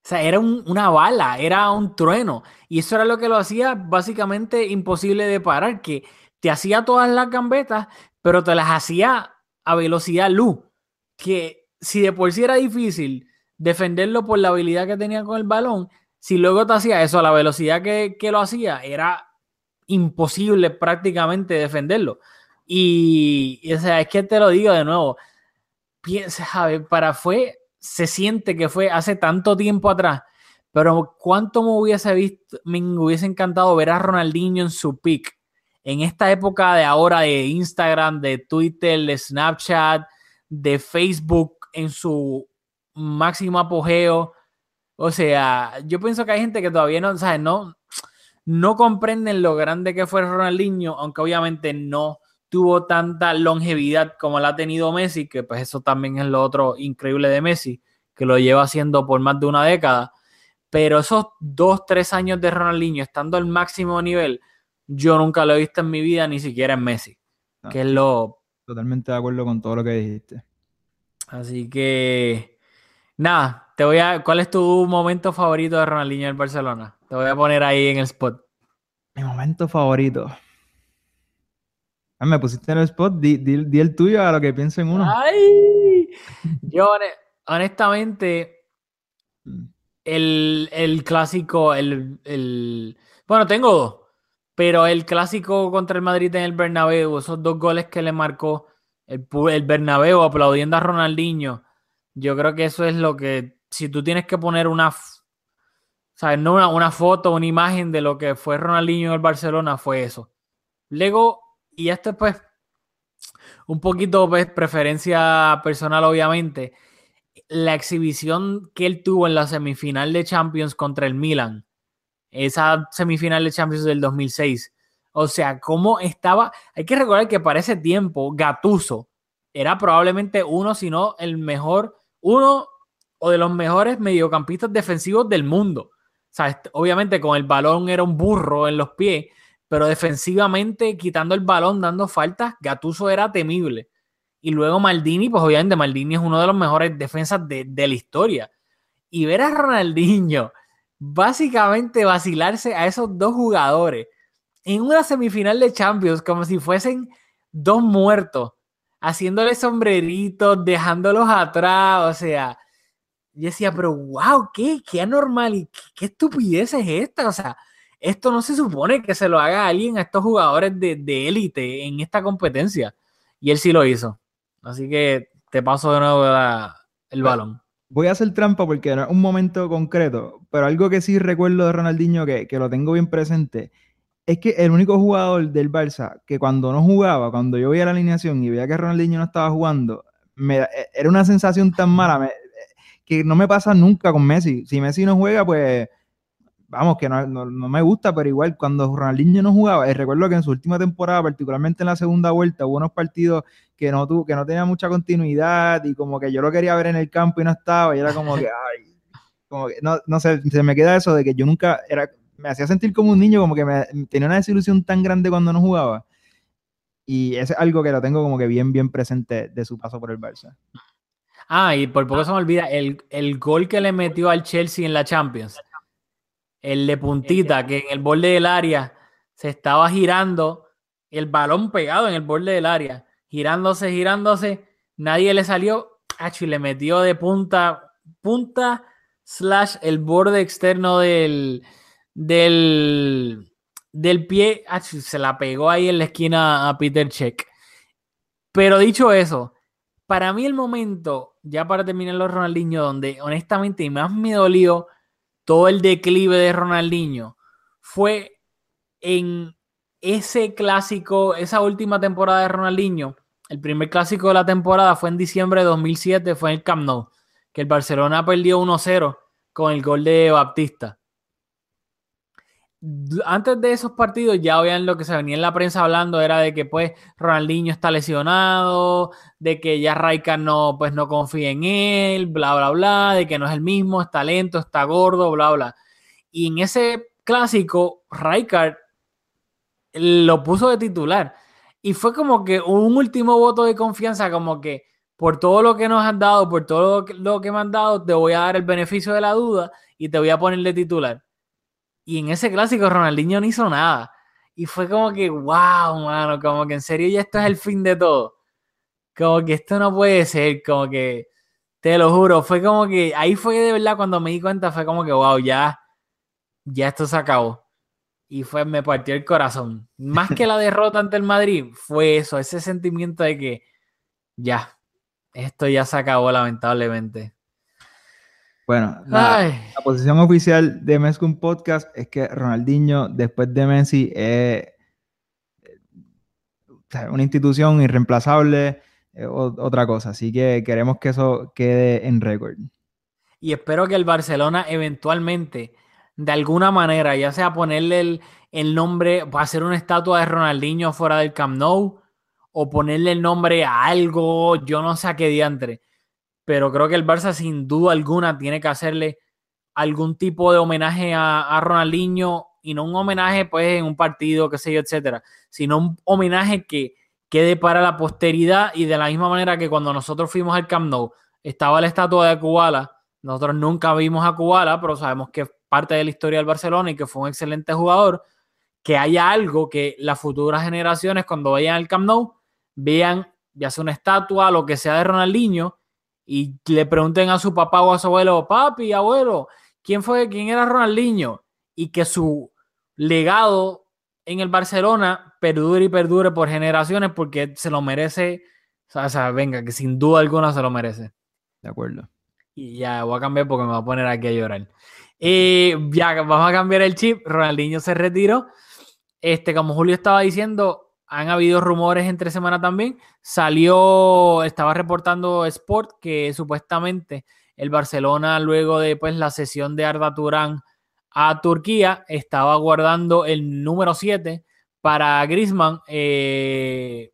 [SPEAKER 2] O sea, era un- una bala, era un trueno. Y eso era lo que lo hacía básicamente imposible de parar, que te hacía todas las gambetas, pero te las hacía a velocidad luz. Que si de por sí era difícil defenderlo por la habilidad que tenía con el balón, si luego te hacía eso a la velocidad que, que lo hacía, era imposible prácticamente defenderlo. Y, o sea, es que te lo digo de nuevo, piensa, a ver, para fue, se siente que fue hace tanto tiempo atrás, pero cuánto me hubiese visto, me hubiese encantado ver a Ronaldinho en su peak, en esta época de ahora de Instagram, de Twitter, de Snapchat, de Facebook en su máximo apogeo. O sea, yo pienso que hay gente que todavía no, ¿sabes? No, no comprenden lo grande que fue Ronaldinho, aunque obviamente no tuvo tanta longevidad como la ha tenido Messi, que pues eso también es lo otro increíble de Messi, que lo lleva haciendo por más de una década. Pero esos dos, tres años de Ronaldinho estando al máximo nivel, yo nunca lo he visto en mi vida, ni siquiera en Messi,
[SPEAKER 5] No.
[SPEAKER 2] que es lo...
[SPEAKER 5] Totalmente de acuerdo con todo lo que dijiste.
[SPEAKER 2] Así que, nada, te voy a... ¿Cuál es tu momento favorito de Ronaldinho en Barcelona? Te voy a poner ahí en el spot.
[SPEAKER 5] Mi momento favorito. Ah, me pusiste en el spot, di, di- el tuyo a lo que pienso en uno.
[SPEAKER 2] Yo, hone- honestamente, el, el clásico, el, el- Bueno, tengo dos, pero el clásico contra el Madrid en el Bernabéu, esos dos goles que le marcó el, el Bernabéu aplaudiendo a Ronaldinho, yo creo que eso es lo que... Si tú tienes que poner una... ¿Sabes? No una, una foto, una imagen de lo que fue Ronaldinho en el Barcelona, fue eso. Luego, y esto pues un poquito pues, preferencia personal, obviamente. La exhibición que él tuvo en la semifinal de Champions contra el Milan, esa semifinal de Champions del 2006. O sea, cómo estaba. Hay que recordar que para ese tiempo, Gatuso era probablemente uno, si no el mejor, uno o de los mejores mediocampistas defensivos del mundo. O sea, obviamente con el balón era un burro en los pies, pero defensivamente, quitando el balón, dando faltas, Gatuso era temible. Y luego Maldini, pues obviamente Maldini es uno de los mejores defensas de, de la historia. Y ver a Ronaldinho básicamente vacilarse a esos dos jugadores en una semifinal de Champions, como si fuesen dos muertos, haciéndole sombreritos, dejándolos atrás, o sea, yo decía, pero wow, qué, qué anormal y qué, qué estupidez es esta, o sea, esto no se supone que se lo haga alguien a estos jugadores de de élite en esta competencia. Y él sí lo hizo. Así que te paso de nuevo la- el balón.
[SPEAKER 5] Voy a hacer trampa porque no es un momento concreto, pero algo que sí recuerdo de Ronaldinho que, que lo tengo bien presente es que el único jugador del Barça que cuando no jugaba, cuando yo veía la alineación y veía que Ronaldinho no estaba jugando, me, e- era una sensación tan mala me- que no me pasa nunca con Messi. Si Messi no juega, pues vamos, que no, no- no me gusta, pero igual cuando Ronaldinho no jugaba, y recuerdo que en su última temporada, particularmente en la segunda vuelta, hubo unos partidos que no tuvo, que no tenía mucha continuidad y como que yo lo quería ver en el campo y no estaba y era como que, ay, como que, no, no sé, se me queda eso de que yo nunca, era, me hacía sentir como un niño, como que me, tenía una desilusión tan grande cuando no jugaba. Y es algo que lo tengo como que bien, bien presente de su paso por el Barça.
[SPEAKER 2] Ah, y por poco se me olvida el, el gol que le metió al Chelsea en la Champions. El de puntita, que en el borde del área se estaba girando, el balón pegado en el borde del área, girándose, girándose, nadie le salió, y le metió de punta, punta slash el borde externo del, del, del pie, se la pegó ahí en la esquina a Peter Check. Pero dicho eso, para mí el momento, ya para terminar los Ronaldinho, donde honestamente más me dolió todo el declive de Ronaldinho, fue en ese clásico, esa última temporada de Ronaldinho. El primer clásico de la temporada fue en diciembre de 2007, fue en el Camp Nou, que el Barcelona perdió 1-0 con el gol de Baptista. Antes de esos partidos ya habían lo que se venía en la prensa hablando era de que pues Ronaldinho está lesionado, de que ya Raikkonen no pues no confía en él, bla bla bla, de que no es el mismo, está lento, está gordo, bla bla. Y en ese clásico Raikkonen lo puso de titular y fue como que un último voto de confianza como que por todo lo que nos han dado, por todo lo que, lo que me han dado, te voy a dar el beneficio de la duda y te voy a poner de titular. Y en ese clásico Ronaldinho no hizo nada. Y fue como que, wow, mano, como que en serio ya esto es el fin de todo. Como que esto no puede ser, como que, te lo juro, fue como que, ahí fue de verdad cuando me di cuenta, fue como que, wow, ya, ya esto se acabó. Y fue, me partió el corazón. Más que la derrota ante el Madrid, fue eso, ese sentimiento de que, ya, esto ya se acabó lamentablemente.
[SPEAKER 5] Bueno, la, posición oficial de Mezcum Podcast es que Ronaldinho, después de Messi, es eh, una institución irreemplazable, eh, otra cosa. Así que queremos que eso quede en récord.
[SPEAKER 2] Y espero que el Barcelona eventualmente, de alguna manera, ya sea ponerle el, el nombre, hacer una estatua de Ronaldinho fuera del Camp Nou, o ponerle el nombre a algo, yo no sé a qué diantre. Pero creo que el Barça, sin duda alguna, tiene que hacerle algún tipo de homenaje a, Ronaldinho, y no un homenaje, pues, en un partido, qué sé yo, etcétera, sino un homenaje que quede para la posteridad y de la misma manera que cuando nosotros fuimos al Camp Nou, estaba la estatua de Kubala, nosotros nunca vimos a Kubala, pero sabemos que es parte de la historia del Barcelona y que fue un excelente jugador. Que haya algo que las futuras generaciones, cuando vayan al Camp Nou, vean ya sea una estatua, lo que sea de Ronaldinho, y le pregunten a su papá o a su abuelo, papi, abuelo, ¿quién fue, quién era Ronaldinho? Y que su legado en el Barcelona perdure y perdure por generaciones porque se lo merece. O sea, venga, que sin duda alguna se lo merece.
[SPEAKER 5] De acuerdo.
[SPEAKER 2] Y ya voy a cambiar porque me voy a poner aquí a llorar. Eh, ya vamos a cambiar el chip. Ronaldinho se retiró. Este, como Julio estaba diciendo, han habido rumores entre semana también. Salió, estaba reportando Sport que supuestamente el Barcelona, luego de pues, la sesión de Arda Turán a Turquía, estaba guardando el número 7 para Griezmann. eh,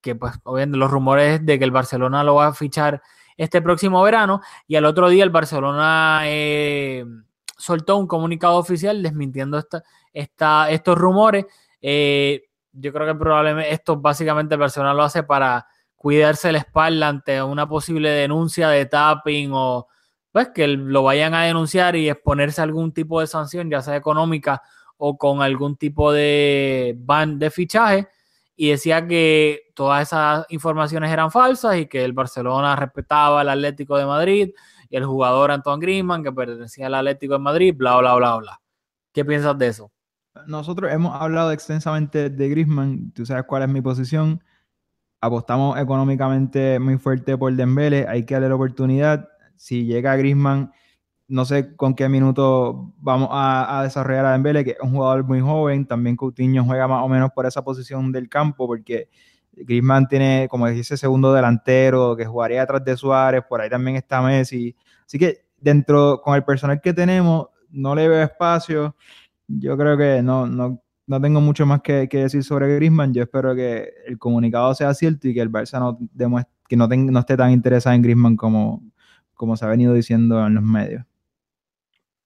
[SPEAKER 2] que pues obviamente los rumores de que el Barcelona lo va a fichar este próximo verano y al otro día el Barcelona eh, soltó un comunicado oficial desmintiendo esta, esta, estos rumores. Eh, yo creo que probablemente esto básicamente el Barcelona lo hace para cuidarse la espalda ante una posible denuncia de tapping o pues que lo vayan a denunciar y exponerse a algún tipo de sanción, ya sea económica o con algún tipo de ban de fichaje y decía que todas esas informaciones eran falsas y que el Barcelona respetaba al Atlético de Madrid y el jugador Antoine Griezmann que pertenecía al Atlético de Madrid, bla, bla, bla, bla. ¿Qué piensas de eso?
[SPEAKER 5] Nosotros hemos hablado extensamente de Griezmann, tú sabes cuál es mi posición. Apostamos económicamente muy fuerte por Dembele, hay que darle la oportunidad. Si llega Griezmann, no sé con qué minuto vamos a, desarrollar a Dembele, que es un jugador muy joven. También Coutinho juega más o menos por esa posición del campo, porque Griezmann tiene, como dice, segundo delantero, que jugaría atrás de Suárez, por ahí también está Messi. Así que dentro, con el personal que tenemos, no le veo espacio. Yo creo que no, no, no tengo mucho más que, decir sobre Griezmann. Yo espero que el comunicado sea cierto y que el Barça no, demuestre, que no, ten, no esté tan interesado en Griezmann como, como se ha venido diciendo en los medios.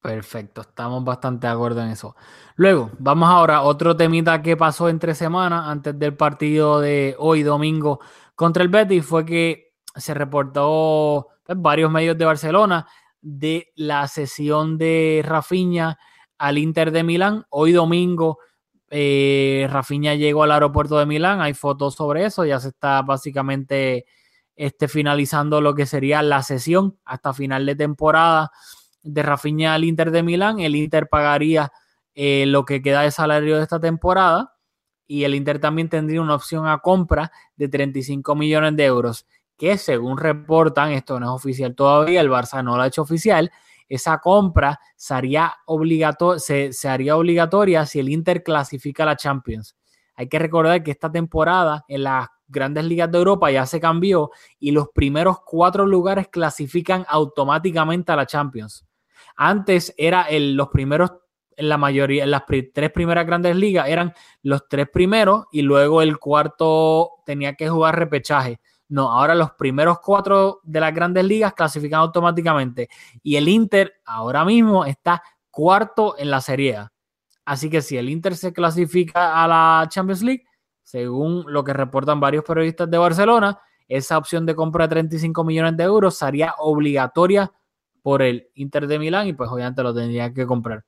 [SPEAKER 2] Perfecto, estamos bastante de acuerdo en eso. Luego, vamos ahora a otro temita que pasó entre semanas antes del partido de hoy domingo contra el Betis fue que se reportó pues, varios medios de Barcelona de la sesión de Rafinha al Inter de Milán. Hoy domingo eh, Rafinha llegó al aeropuerto de Milán, hay fotos sobre eso, ya se está básicamente este, finalizando lo que sería la sesión hasta final de temporada de Rafinha al Inter de Milán. El Inter pagaría eh, lo que queda de salario de esta temporada y el Inter también tendría una opción a compra de 35 millones de euros, que según reportan, esto no es oficial todavía, el Barça no lo ha hecho oficial, esa compra se haría, se, se haría obligatoria si el Inter clasifica a la Champions. Hay que recordar que esta temporada en las grandes ligas de Europa ya se cambió y los primeros cuatro lugares clasifican automáticamente a la Champions. Antes era el, los primeros en la mayoría, en las tres primeras grandes ligas, eran los tres primeros y luego el cuarto tenía que jugar repechaje. No, ahora los primeros cuatro de las grandes ligas clasifican automáticamente. Y el Inter ahora mismo está cuarto en la Serie A. Así que si el Inter se clasifica a la Champions League, según lo que reportan varios periodistas de Barcelona, esa opción de compra de 35 millones de euros sería obligatoria por el Inter de Milán y pues obviamente lo tendría que comprar.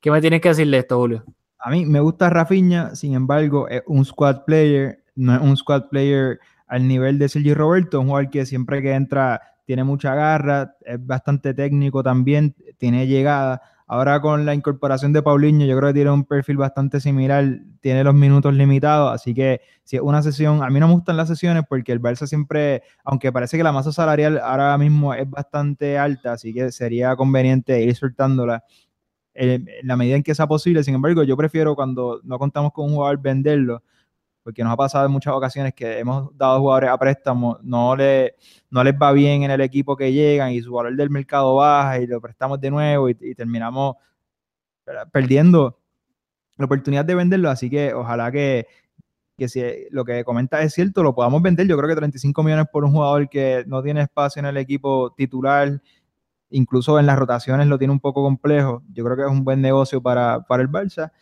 [SPEAKER 2] ¿Qué me tienes que decir de esto, Julio?
[SPEAKER 5] A mí me gusta Rafinha, sin embargo, es un squad player, no es un squad player al nivel de Sergi Roberto, un jugador que siempre que entra tiene mucha garra, es bastante técnico también, tiene llegada. Ahora con la incorporación de Paulinho, yo creo que tiene un perfil bastante similar, tiene los minutos limitados, así que si es una sesión, a mí no me gustan las sesiones porque el Barça siempre, aunque parece que la masa salarial ahora mismo es bastante alta, así que sería conveniente ir soltándola eh, en la medida en que sea posible. Sin embargo, yo prefiero cuando no contamos con un jugador venderlo, porque nos ha pasado en muchas ocasiones que hemos dado jugadores a préstamo, no, le, no les va bien en el equipo que llegan y su valor del mercado baja y lo prestamos de nuevo y, terminamos perdiendo la oportunidad de venderlo. Así que ojalá que, que si lo que comenta es cierto, lo podamos vender. Yo creo que 35 millones por un jugador que no tiene espacio en el equipo titular, incluso en las rotaciones lo tiene un poco complejo. Yo creo que es un buen negocio para, para el Barça.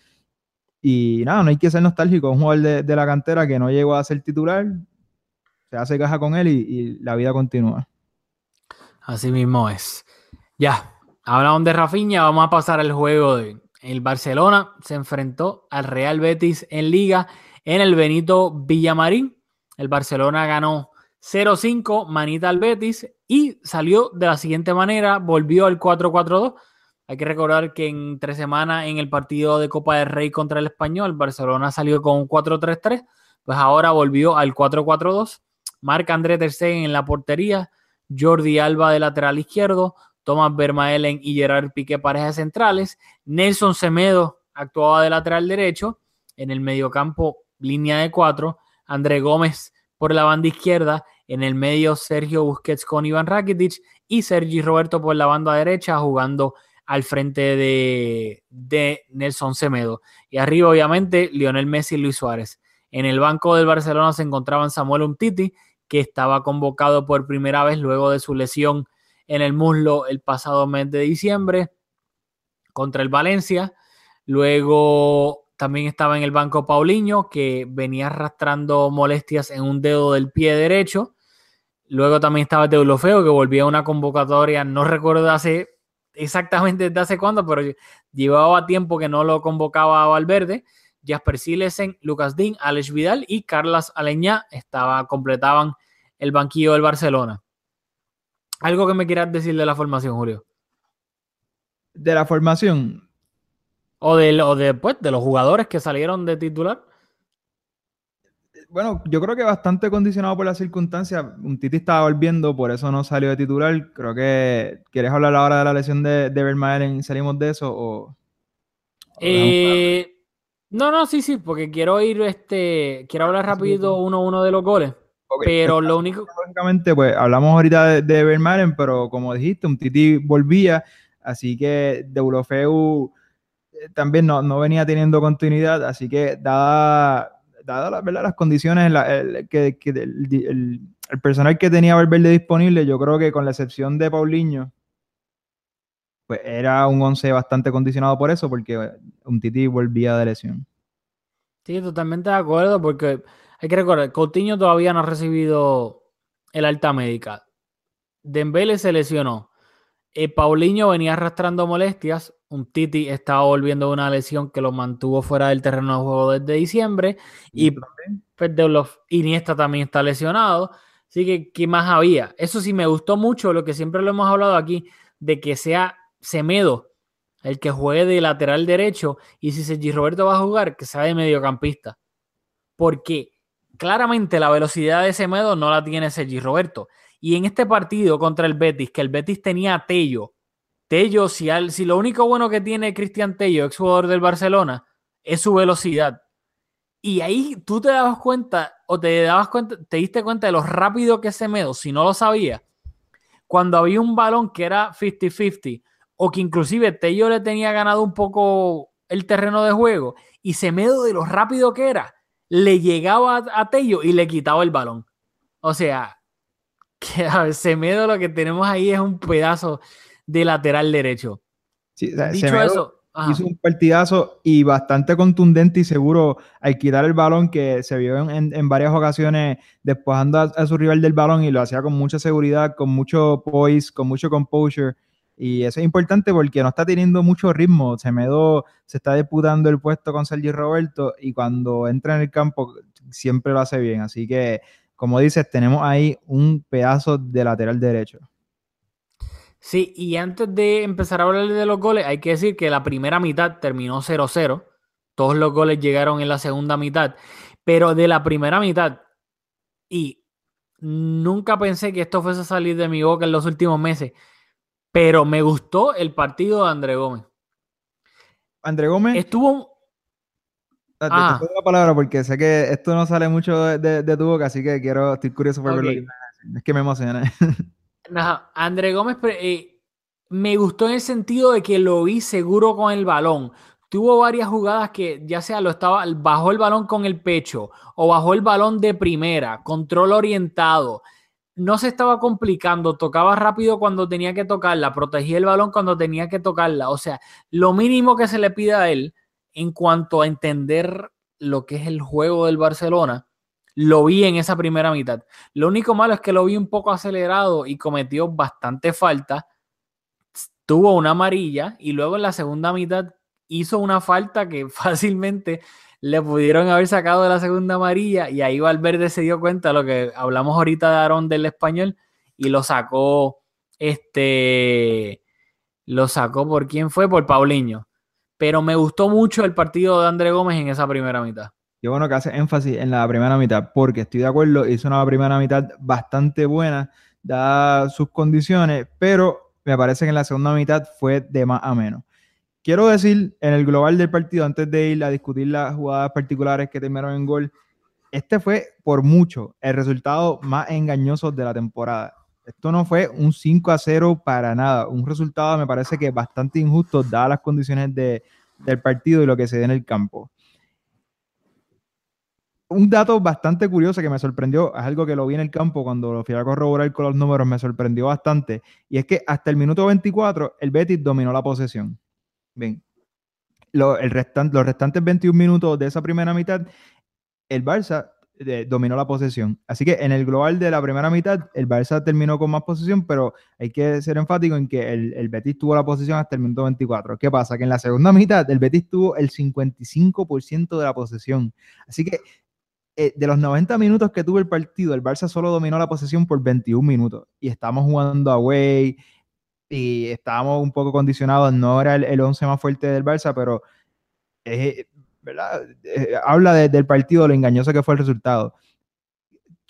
[SPEAKER 5] Y nada, no hay que ser nostálgico. Un jugador de, de la cantera que no llegó a ser titular, se hace caja con él y, y la vida continúa.
[SPEAKER 2] Así mismo es. Ya, hablamos de Rafinha, vamos a pasar al juego de el Barcelona se enfrentó al Real Betis en Liga en el Benito Villamarín. El Barcelona ganó 0-5, manita al Betis y salió de la siguiente manera, volvió al 4-4-2. Hay que recordar que en tres semanas en el partido de Copa del Rey contra el Español, Barcelona salió con un 4-3-3, pues ahora volvió al 4-4-2. Marca André Ter Stegen en la portería, Jordi Alba de lateral izquierdo, Thomas Vermaelen y Gerard Piqué parejas centrales, Nelson Semedo actuaba de lateral derecho, en el mediocampo línea de cuatro, André Gómez por la banda izquierda, en el medio Sergio Busquets con Iván Rakitic y Sergi Roberto por la banda derecha jugando al frente de, de, Nelson Semedo. Y arriba, obviamente, Lionel Messi y Luis Suárez. En el banco del Barcelona se encontraban Samuel Umtiti, que estaba convocado por primera vez luego de su lesión en el muslo el pasado mes de diciembre contra el Valencia. Luego también estaba en el banco Paulinho, que venía arrastrando molestias en un dedo del pie derecho. Luego también estaba Teulofeo, que volvía a una convocatoria, no recuerdo hace exactamente desde hace cuándo, pero llevaba tiempo que no lo convocaba a Valverde. Jasper Silesen, Lucas Dean, Alex Vidal y Carlas Aleñá estaba, completaban el banquillo del Barcelona. ¿Algo que me quieras decir de la formación, Julio?
[SPEAKER 5] De la formación.
[SPEAKER 2] O de, o de, pues, de los jugadores que salieron de titular.
[SPEAKER 5] Bueno, yo creo que bastante condicionado por las circunstancias. Un Titi estaba volviendo, por eso no salió de titular. Creo que. ¿Quieres hablar ahora de la lesión de, de Vermaelen? ¿Salimos de eso? O,
[SPEAKER 2] eh, no, no, sí, sí, porque quiero ir, este, quiero hablar rapidito uno a uno de los goles. Okay. Pero lo único.
[SPEAKER 5] Lógicamente, pues hablamos ahorita de, de Vermaelen, pero como dijiste, un Titi volvía, así que Deulofeu también no, no, venía teniendo continuidad, así que dada, dada la, ¿verdad? las condiciones, la, el, que, que el, personal que tenía Valverde disponible, yo creo que con la excepción de Paulinho, pues era un 11 bastante condicionado por eso, porque un Titi volvía de lesión.
[SPEAKER 2] Sí, totalmente de acuerdo, porque hay que recordar, Coutinho todavía no ha recibido el alta médica. Dembele se lesionó. Eh, Paulinho venía arrastrando molestias. Un Titi estaba volviendo de una lesión que lo mantuvo fuera del terreno de juego desde diciembre. Y pues, los Iniesta también está lesionado. Así que, ¿qué más había? Eso sí me gustó mucho, lo que siempre lo hemos hablado aquí, de que sea Semedo el que juegue de lateral derecho. Y si Sergi Roberto va a jugar, que sea de mediocampista. Porque claramente la velocidad de Semedo no la tiene Sergi Roberto. Y en este partido contra el Betis, que el Betis tenía a Tello, Tello, si, al, si lo único bueno que tiene Cristian Tello, ex jugador del Barcelona, es su velocidad. Y ahí tú te dabas cuenta, o te dabas cuenta, te diste cuenta de lo rápido que es Semedo, si no lo sabía, cuando había un balón que era 50-50, o que inclusive Tello le tenía ganado un poco el terreno de juego y Semedo de lo rápido que era, le llegaba a, a Tello y le quitaba el balón. O sea, que a ver, Semedo lo que tenemos ahí es un pedazo de lateral derecho.
[SPEAKER 5] Sí, o sea,
[SPEAKER 2] Dicho
[SPEAKER 5] Semedo
[SPEAKER 2] eso, ajá.
[SPEAKER 5] hizo un partidazo y bastante contundente y seguro al quitar el balón que se vio en, en- en varias ocasiones despojando a, a su rival del balón y lo hacía con mucha seguridad, con mucho poise, con mucho composure. Y eso es importante porque no está teniendo mucho ritmo. Semedo se está disputando el puesto con Sergio Roberto y cuando entra en el campo siempre lo hace bien. Así que, como dices, tenemos ahí un pedazo de lateral derecho.
[SPEAKER 2] Sí, y antes de empezar a hablar de los goles, hay que decir que la primera mitad terminó 0-0. Todos los goles llegaron en la segunda mitad. Pero de la primera mitad, y nunca pensé que esto fuese a salir de mi boca en los últimos meses, pero me gustó el partido de André Gómez.
[SPEAKER 5] André Gómez.
[SPEAKER 2] Estuvo.
[SPEAKER 5] Ah, te- te la palabra porque sé que esto no sale mucho de, de- de tu boca, así que quiero, estoy curioso por ver lo
[SPEAKER 2] Ok.
[SPEAKER 5] que me vas a decir. Es que me emociona.
[SPEAKER 2] Ajá, André Gómez eh, me gustó en el sentido de que lo vi seguro con el balón. Tuvo varias jugadas que ya sea lo estaba, bajó el balón con el pecho o bajó el balón de primera, control orientado. No se estaba complicando, tocaba rápido cuando tenía que tocarla, protegía el balón cuando tenía que tocarla. O sea, lo mínimo que se le pide a él en cuanto a entender lo que es el juego del Barcelona, lo vi en esa primera mitad. Lo único malo es que lo vi un poco acelerado y cometió bastante falta. Tuvo una amarilla y luego en la segunda mitad hizo una falta que fácilmente le pudieron haber sacado de la segunda amarilla y ahí Valverde se dio cuenta de lo que hablamos ahorita de Aarón del español y lo sacó este lo sacó por quién fue por Paulinho pero me gustó mucho el partido de André Gómez en esa primera mitad
[SPEAKER 5] Qué bueno que hace énfasis en la primera mitad, porque estoy de acuerdo, hizo una primera mitad bastante buena, dadas sus condiciones, pero me parece que en la segunda mitad fue de más a menos. Quiero decir, en el global del partido, antes de ir a discutir las jugadas particulares que terminaron en gol, este fue por mucho el resultado más engañoso de la temporada. Esto no fue un 5 a 0 para nada, un resultado me parece que bastante injusto dadas las condiciones de- del partido y lo que se dio en el campo. Un dato bastante curioso que me sorprendió, es algo que lo vi en el campo cuando lo fui a corroborar con los números, me sorprendió bastante, y es que hasta el minuto 24 el Betis dominó la posesión. Bien, Lo- el restan- los restantes 21 minutos de esa primera mitad, el Barça dominó la posesión. Así que en el global de la primera mitad, el Barça terminó con más posesión, pero hay que ser enfático en que el, el Betis tuvo la posesión hasta el minuto 24. ¿Qué pasa? Que en la segunda mitad el Betis tuvo el 55% de la posesión. Así que eh, de los 90 minutos que tuvo el partido, el Barça solo dominó la posesión por 21 minutos. Y estamos jugando away y estábamos un poco condicionados. No era el, el 11 más fuerte del Barça, pero eh, Eh, habla de- del partido, lo engañoso que fue el resultado.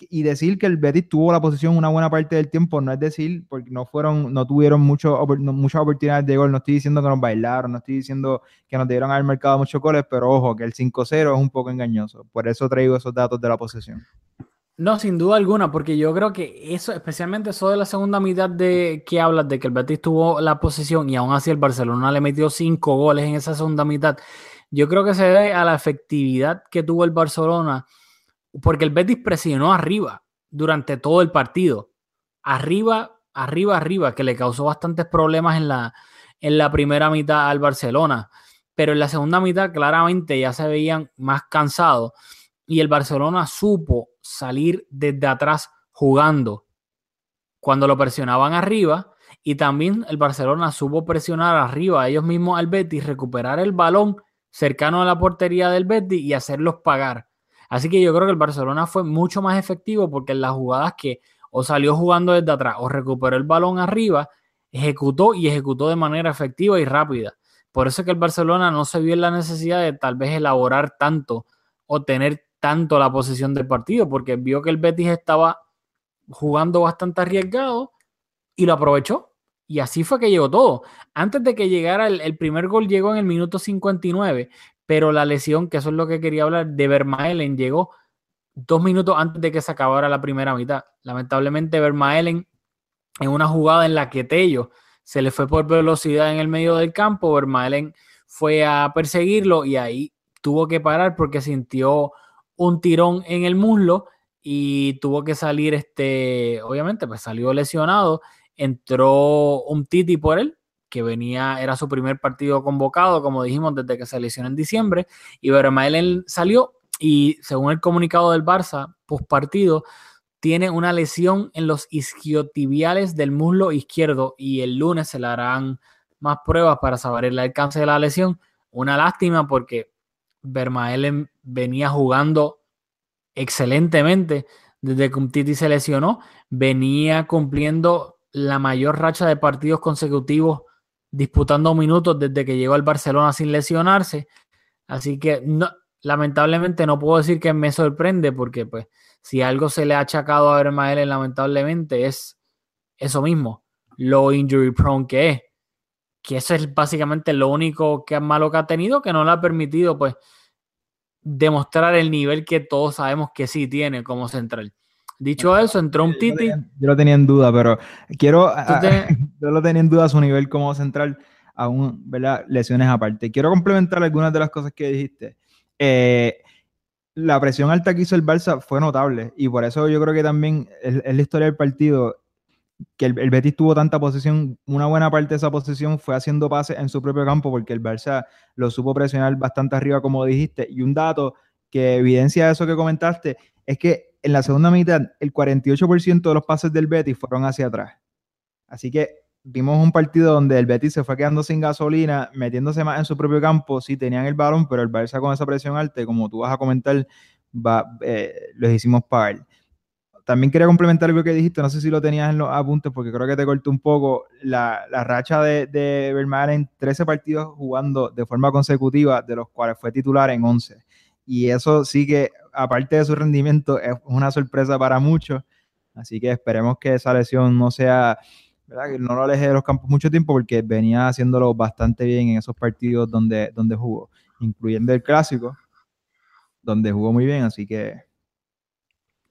[SPEAKER 5] Y decir que el Betis tuvo la posición una buena parte del tiempo no es decir, porque no fueron, no tuvieron mucho, muchas oportunidades de gol. No estoy diciendo que nos bailaron, no estoy diciendo que nos debieron haber marcado muchos goles, pero ojo, que el 5-0 es un poco engañoso. Por eso traigo esos datos de la posesión.
[SPEAKER 2] No, sin duda alguna, porque yo creo que eso, especialmente eso de la segunda mitad de que hablas de que el Betis tuvo la posesión y aún así el Barcelona le metió cinco goles en esa segunda mitad, yo creo que se debe a la efectividad que tuvo el Barcelona, porque el Betis presionó arriba durante todo el partido, arriba, arriba, arriba, que le causó bastantes problemas en la, en la primera mitad al Barcelona, pero en la segunda mitad claramente ya se veían más cansados y el Barcelona supo salir desde atrás jugando. Cuando lo presionaban arriba y también el Barcelona supo presionar arriba ellos mismos al Betis, recuperar el balón cercano a la portería del Betis y hacerlos pagar. Así que yo creo que el Barcelona fue mucho más efectivo porque en las jugadas que o salió jugando desde atrás o recuperó el balón arriba, ejecutó y ejecutó de manera efectiva y rápida. Por eso es que el Barcelona no se vio en la necesidad de tal vez elaborar tanto o tener tanto la posición del partido, porque vio que el Betis estaba jugando bastante arriesgado y lo aprovechó. Y así fue que llegó todo. Antes de que llegara el, primer gol, llegó en el minuto 59, pero la lesión, que eso es lo que quería hablar, de Vermaelen llegó dos minutos antes de que se acabara la primera mitad. Lamentablemente, Vermaelen, en una jugada en la que Tello se le fue por velocidad en el medio del campo, Vermaelen fue a perseguirlo y ahí tuvo que parar porque sintió un tirón en el muslo y tuvo que salir, este, obviamente, pues salió lesionado. Entró un Titi por él, que venía, era su primer partido convocado, como dijimos, desde que se lesionó en diciembre. Y Vermaelen salió y según el comunicado del Barça, post partido, tiene una lesión en los isquiotibiales del muslo izquierdo y el lunes se le harán más pruebas para saber el alcance de la lesión. Una lástima porque Vermaelen venía jugando excelentemente desde que Titi se lesionó, venía cumpliendo la mayor racha de partidos consecutivos disputando minutos desde que llegó al Barcelona sin lesionarse. Así que lamentablemente no puedo decir que me sorprende porque pues si algo se le ha achacado a Vermaelen lamentablemente es eso mismo, lo injury prone que es. Que eso es básicamente lo único que malo que ha tenido, que no le ha permitido pues demostrar el nivel que todos sabemos que sí tiene como central. Dicho eso, entró un Titi.
[SPEAKER 5] Yo lo tenía en duda, pero quiero. Yo lo tenía en duda a su nivel como central, aún, ¿verdad? Lesiones aparte. Quiero complementar algunas de las cosas que dijiste. Eh, la presión alta que hizo el Barça fue notable y por eso yo creo que también es, la historia del partido que el, el, Betis tuvo tanta posición, una buena parte de esa posición fue haciendo pases en su propio campo porque el Barça lo supo presionar bastante arriba como dijiste y un dato que evidencia eso que comentaste es que en la segunda mitad el 48% de los pases del Betis fueron hacia atrás. Así que vimos un partido donde el Betis se fue quedando sin gasolina, metiéndose más en su propio campo, sí tenían el balón, pero el Barça con esa presión alta, como tú vas a comentar, va, eh, los hicimos pagar. También quería complementar algo que dijiste, no sé si lo tenías en los apuntes, porque creo que te corté un poco la, la racha de, de en 13 partidos jugando de forma consecutiva, de los cuales fue titular en 11. Y eso sí que, aparte de su rendimiento, es una sorpresa para muchos. Así que esperemos que esa lesión no sea que no lo aleje de los campos mucho tiempo porque venía haciéndolo bastante bien en esos partidos donde, donde jugó, incluyendo el clásico, donde jugó muy bien, así que...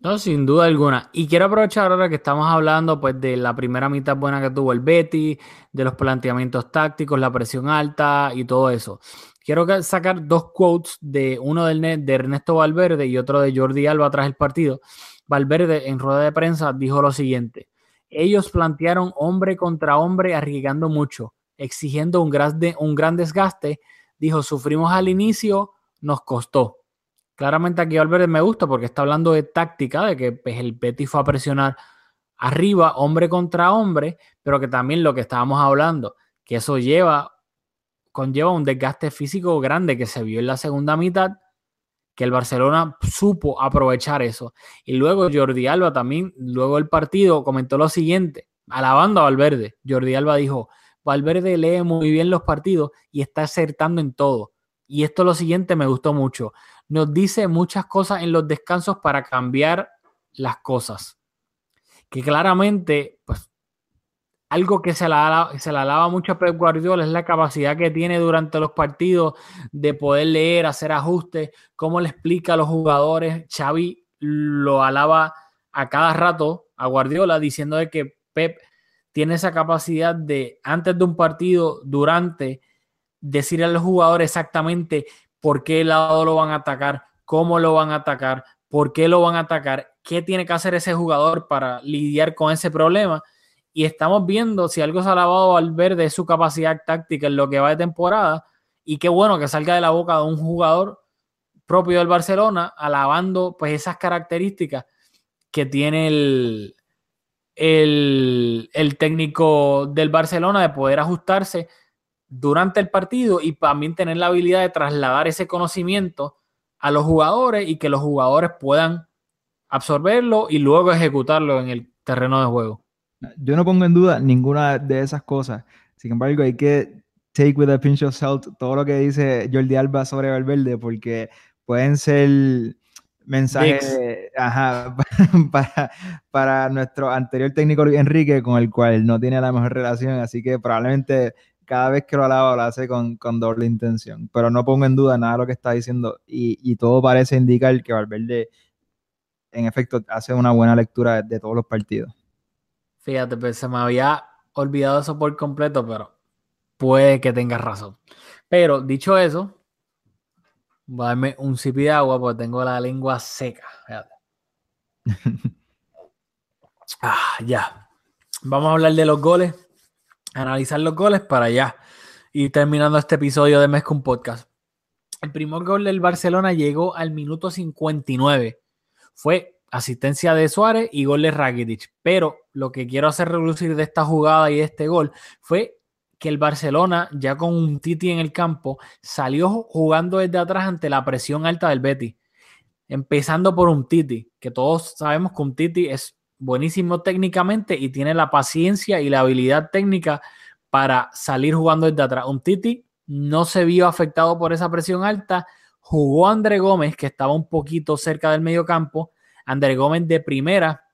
[SPEAKER 2] No, sin duda alguna. Y quiero aprovechar ahora que estamos hablando pues de la primera mitad buena que tuvo el Betty, de los planteamientos tácticos, la presión alta y todo eso. Quiero sacar dos quotes de uno de Ernesto Valverde y otro de Jordi Alba tras el partido. Valverde en rueda de prensa dijo lo siguiente. Ellos plantearon hombre contra hombre arriesgando mucho, exigiendo un gran, un gran desgaste. Dijo, sufrimos al inicio, nos costó. Claramente aquí Valverde me gusta porque está hablando de táctica, de que pues, el Betis fue a presionar arriba, hombre contra hombre, pero que también lo que estábamos hablando, que eso lleva, conlleva un desgaste físico grande que se vio en la segunda mitad que el Barcelona supo aprovechar eso. Y luego Jordi Alba también, luego el partido, comentó lo siguiente, alabando a Valverde. Jordi Alba dijo, Valverde lee muy bien los partidos y está acertando en todo. Y esto lo siguiente me gustó mucho. Nos dice muchas cosas en los descansos para cambiar las cosas. Que claramente, pues algo que se la, se la alaba mucho a Pep Guardiola es la capacidad que tiene durante los partidos de poder leer, hacer ajustes, cómo le explica a los jugadores. Xavi lo alaba a cada rato a Guardiola diciendo de que Pep tiene esa capacidad de antes de un partido, durante, decirle a los jugadores exactamente por qué lado lo van a atacar, cómo lo van a atacar, por qué lo van a atacar, qué tiene que hacer ese jugador para lidiar con ese problema y estamos viendo si algo se ha alabado al verde es su capacidad táctica en lo que va de temporada. Y qué bueno que salga de la boca de un jugador propio del Barcelona, alabando pues esas características que tiene el, el, el, técnico del Barcelona de poder ajustarse durante el partido y también tener la habilidad de trasladar ese conocimiento a los jugadores y que los jugadores puedan absorberlo y luego ejecutarlo en el terreno de juego.
[SPEAKER 5] Yo no pongo en duda ninguna de esas cosas. Sin embargo, hay que take with a pinch of salt todo lo que dice Jordi Alba sobre Valverde, porque pueden ser mensajes para, para nuestro anterior técnico Luis Enrique, con el cual no tiene la mejor relación, así que probablemente cada vez que lo alaba lo hace con, con doble intención. Pero no pongo en duda nada de lo que está diciendo y, y todo parece indicar que Valverde, en efecto, hace una buena lectura de todos los partidos.
[SPEAKER 2] Fíjate, pues se me había olvidado eso por completo, pero puede que tengas razón. Pero dicho eso, voy a darme un sipi de agua porque tengo la lengua seca. Fíjate. ah, ya. Vamos a hablar de los goles, analizar los goles para ya ir terminando este episodio de Mezcum Podcast. El primer gol del Barcelona llegó al minuto 59. Fue asistencia de Suárez y gol de Rakitic. Pero lo que quiero hacer relucir de esta jugada y de este gol fue que el Barcelona, ya con un Titi en el campo, salió jugando desde atrás ante la presión alta del Betis. Empezando por un Titi, que todos sabemos que un Titi es buenísimo técnicamente y tiene la paciencia y la habilidad técnica para salir jugando desde atrás. Un Titi no se vio afectado por esa presión alta. Jugó André Gómez, que estaba un poquito cerca del medio campo. André Gómez de primera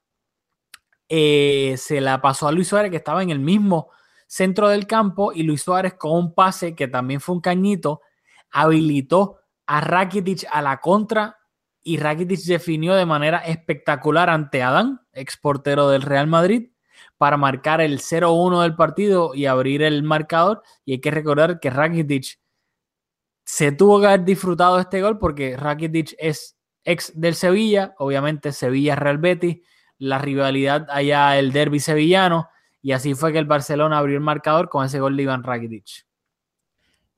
[SPEAKER 2] eh, se la pasó a Luis Suárez, que estaba en el mismo centro del campo, y Luis Suárez con un pase que también fue un cañito, habilitó a Rakitic a la contra y Rakitic definió de manera espectacular ante Adán, exportero del Real Madrid, para marcar el 0-1 del partido y abrir el marcador. Y hay que recordar que Rakitic se tuvo que haber disfrutado este gol porque Rakitic es ex del Sevilla, obviamente Sevilla Real Betis, la rivalidad allá el derby sevillano y así fue que el Barcelona abrió el marcador con ese gol de Iván Rakitic.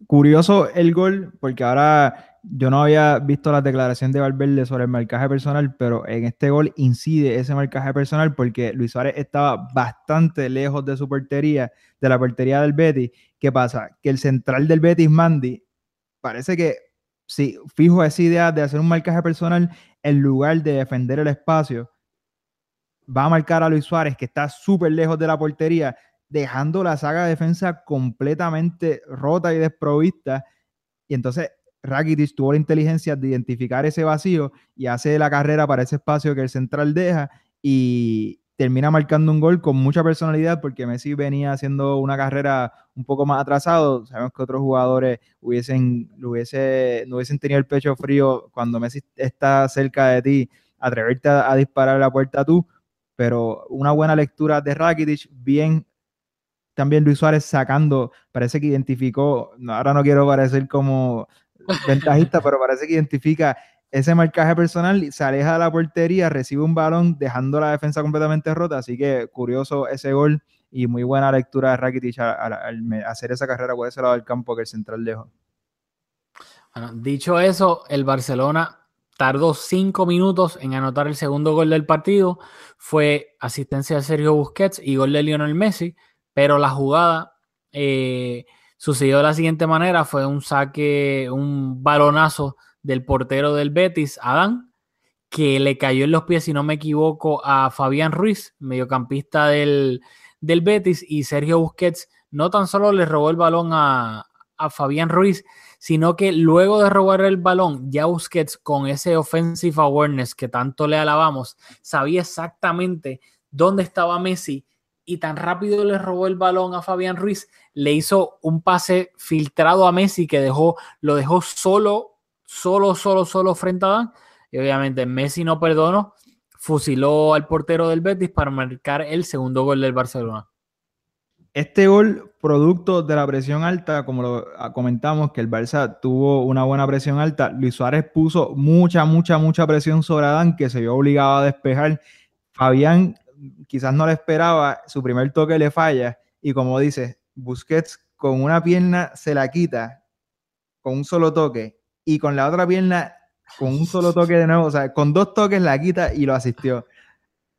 [SPEAKER 5] Curioso el gol porque ahora yo no había visto la declaración de Valverde sobre el marcaje personal, pero en este gol incide ese marcaje personal porque Luis Suárez estaba bastante lejos de su portería, de la portería del Betis. ¿Qué pasa? Que el central del Betis, Mandy, parece que si fijo esa idea de hacer un marcaje personal en lugar de defender el espacio, va a marcar a Luis Suárez, que está súper lejos de la portería, dejando la saga de defensa completamente rota y desprovista. Y entonces Rakitic tuvo la inteligencia de identificar ese vacío y hace la carrera para ese espacio que el central deja y termina marcando un gol con mucha personalidad porque Messi venía haciendo una carrera un poco más atrasado. Sabemos que otros jugadores hubiesen, hubiese, no hubiesen tenido el pecho frío cuando Messi está cerca de ti, atreverte a, a disparar la puerta tú, pero una buena lectura de Rakitic, bien también Luis Suárez sacando, parece que identificó, ahora no quiero parecer como ventajista, pero parece que identifica ese marcaje personal, se aleja de la portería, recibe un balón dejando la defensa completamente rota, así que curioso ese gol y muy buena lectura de Rakitic al, hacer esa carrera por ese lado del campo que el central dejó.
[SPEAKER 2] Bueno, dicho eso, el Barcelona tardó cinco minutos en anotar el segundo gol del partido, fue asistencia de Sergio Busquets y gol de Lionel Messi, pero la jugada eh, sucedió de la siguiente manera, fue un saque, un balonazo del portero del Betis, Adán, que le cayó en los pies, si no me equivoco, a Fabián Ruiz, mediocampista del, del Betis, y Sergio Busquets no tan solo le robó el balón a, a Fabián Ruiz, sino que luego de robar el balón, ya Busquets con ese offensive awareness que tanto le alabamos, sabía exactamente dónde estaba Messi y tan rápido le robó el balón a Fabián Ruiz, le hizo un pase filtrado a Messi que dejó, lo dejó solo, solo, solo, solo frente a Dan. Y obviamente Messi no perdonó, fusiló al portero del Betis para marcar el segundo gol del Barcelona.
[SPEAKER 5] Este gol, producto de la presión alta, como lo comentamos, que el Barça tuvo una buena presión alta, Luis Suárez puso mucha, mucha, mucha presión sobre Adán, que se vio obligado a despejar. Fabián quizás no le esperaba, su primer toque le falla y como dice, Busquets con una pierna se la quita con un solo toque y con la otra pierna con un solo toque de nuevo, o sea, con dos toques la quita y lo asistió.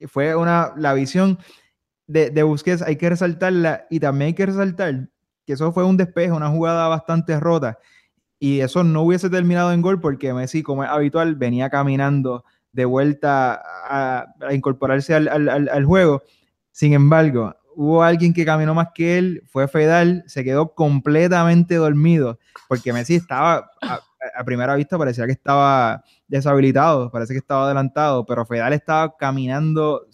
[SPEAKER 5] Fue una, la visión de, de Busquets, hay que resaltarla y también hay que resaltar que eso fue un despeje, una jugada bastante rota y eso no hubiese terminado en gol porque Messi, como es habitual, venía caminando de vuelta a, incorporarse al, juego. Sin embargo, hubo alguien que caminó más que él, fue Fedal, se quedó completamente dormido, porque Messi estaba, a, primera vista parecía que estaba deshabilitado, parece que estaba adelantado, pero Fedal estaba caminando,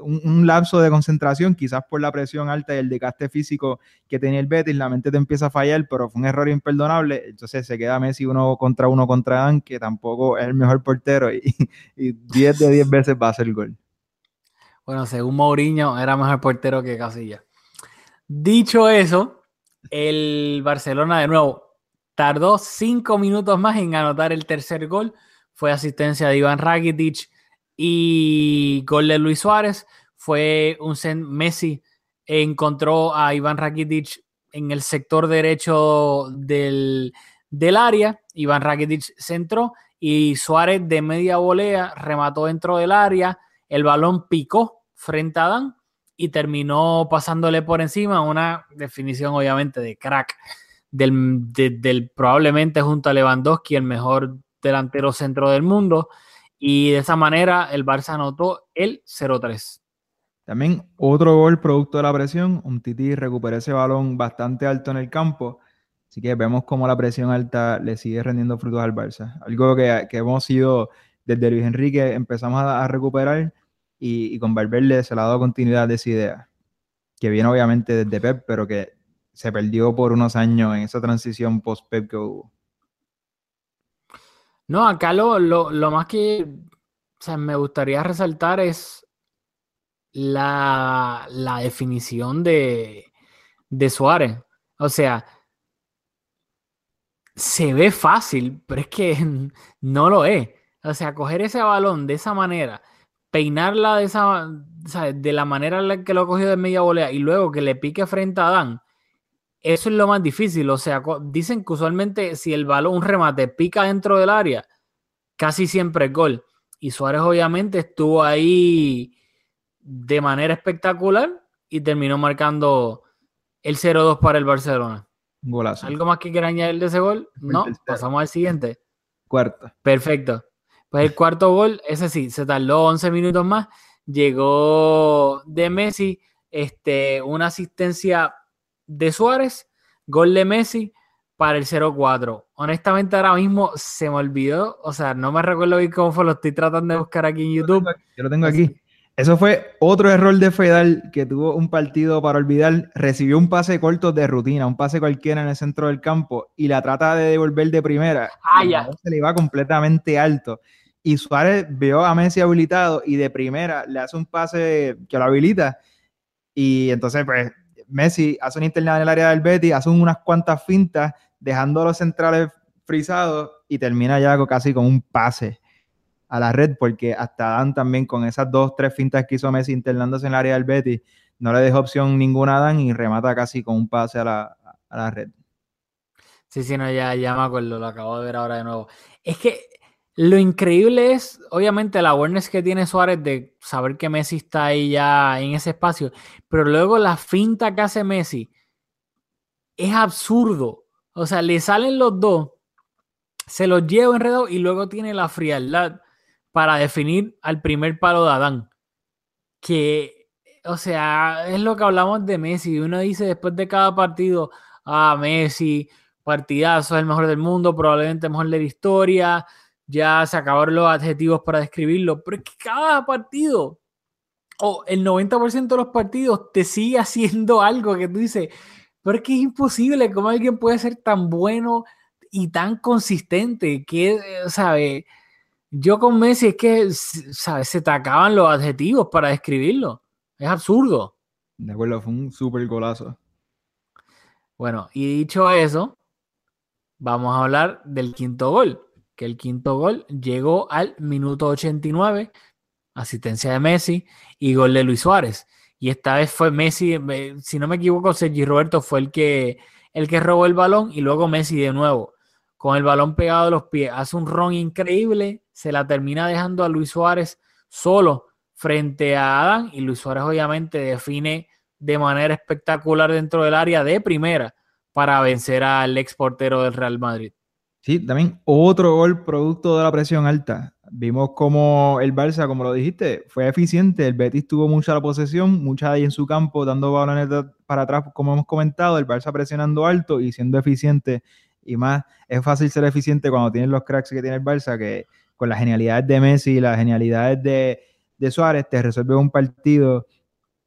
[SPEAKER 5] un, lapso de concentración, quizás por la presión alta y el desgaste físico que tenía el Betis, la mente te empieza a fallar, pero fue un error imperdonable. Entonces se queda Messi uno contra uno contra Dan, que tampoco es el mejor portero, y, 10 de 10 veces va a ser el gol.
[SPEAKER 2] Bueno, según Mourinho, era mejor portero que Casilla. Dicho eso, el Barcelona de nuevo tardó cinco minutos más en anotar el tercer gol. Fue asistencia de Iván Rakitic y gol de Luis Suárez. Fue un Messi encontró a Iván Rakitic en el sector derecho del, del área. Iván Rakitic centró y Suárez de media volea remató dentro del área. El balón picó frente a Dan y terminó pasándole por encima. Una definición, obviamente, de crack del, del probablemente junto a Lewandowski, el mejor delantero centro del mundo. Y de esa manera el Barça anotó el 0-3.
[SPEAKER 5] También otro gol producto de la presión. Un Titi recuperó ese balón bastante alto en el campo. Así que vemos cómo la presión alta le sigue rendiendo frutos al Barça. Algo que, hemos ido desde Luis Enrique, empezamos a, recuperar y, con Valverde se le ha dado continuidad de esa idea. Que viene obviamente desde Pep, pero que se perdió por unos años en esa transición post-Pep que hubo.
[SPEAKER 2] No, acá lo, lo, más que me gustaría resaltar es la, definición de, de Suárez. O sea, se ve fácil, pero es que no lo es. O sea, coger ese balón de esa manera, peinarla de esa, de la manera en la que lo cogió de media volea y luego que le pique frente a Dan, eso es lo más difícil. O sea, dicen que usualmente si el balón, un remate, pica dentro del área, casi siempre es gol. Y Suárez obviamente estuvo ahí de manera espectacular y terminó marcando el 0-2 para el Barcelona.
[SPEAKER 5] Golazo.
[SPEAKER 2] ¿Algo más que quiera añadir de ese gol? No, pasamos al siguiente.
[SPEAKER 5] Cuarto.
[SPEAKER 2] Perfecto. Pues el cuarto gol, ese sí, se tardó 11 minutos más. Llegó de Messi, este, una asistencia de Suárez, gol de Messi para el 0-4. Honestamente, ahora mismo se me olvidó, o sea, no me recuerdo bien cómo fue, lo estoy tratando de buscar aquí en YouTube.
[SPEAKER 5] Yo lo tengo aquí. Eso fue otro error de Fedal que tuvo un partido para olvidar. Recibió un pase corto de rutina, un pase cualquiera en el centro del campo y la trata de devolver de primera.
[SPEAKER 2] Ah, ya.
[SPEAKER 5] Se le iba completamente alto. Y Suárez vio a Messi habilitado y de primera le hace un pase que lo habilita. Y entonces, pues, Messi hace una interna en el área del Betty, hace unas cuantas fintas, dejando a los centrales frisados y termina ya casi con un pase a la red, porque hasta Dan también con esas dos, tres fintas que hizo Messi internándose en el área del Betty, no le dejó opción ninguna a Dan y remata casi con un pase a la, a la red.
[SPEAKER 2] Sí, sí, no, ya, ya me acuerdo, lo acabo de ver ahora de nuevo. Es que lo increíble es, obviamente, la awareness que tiene Suárez de saber que Messi está ahí ya en ese espacio, pero luego la finta que hace Messi es absurdo. O sea, le salen los dos, se los lleva enredado y luego tiene la frialdad para definir al primer palo de Adán. Que, o sea, es lo que hablamos de Messi. Uno dice después de cada partido, ah, Messi, partidazo, es el mejor del mundo, probablemente el mejor de la historia ya se acabaron los adjetivos para describirlo, pero es que cada partido o el 90% de los partidos te sigue haciendo algo que tú dices, pero es que es imposible cómo alguien puede ser tan bueno y tan consistente que, ¿sabe? Yo con Messi es que, ¿sabes? Se te acaban los adjetivos para describirlo. Es absurdo.
[SPEAKER 5] De acuerdo, fue un súper golazo.
[SPEAKER 2] Bueno, y dicho eso, vamos a hablar del quinto gol que el quinto gol llegó al minuto 89, asistencia de Messi y gol de Luis Suárez. Y esta vez fue Messi, si no me equivoco, Sergi Roberto fue el que, el que robó el balón y luego Messi de nuevo, con el balón pegado a los pies, hace un ron increíble, se la termina dejando a Luis Suárez solo frente a Adán y Luis Suárez obviamente define de manera espectacular dentro del área de primera para vencer al ex portero del Real Madrid.
[SPEAKER 5] Sí, también otro gol producto de la presión alta. Vimos como el Barça, como lo dijiste, fue eficiente. El Betis tuvo mucha la posesión, mucha ahí en su campo, dando balones para atrás, como hemos comentado. El Barça presionando alto y siendo eficiente. Y más, es fácil ser eficiente cuando tienes los cracks que tiene el Barça, que con las genialidades de Messi y las genialidades de, de Suárez te resuelve un partido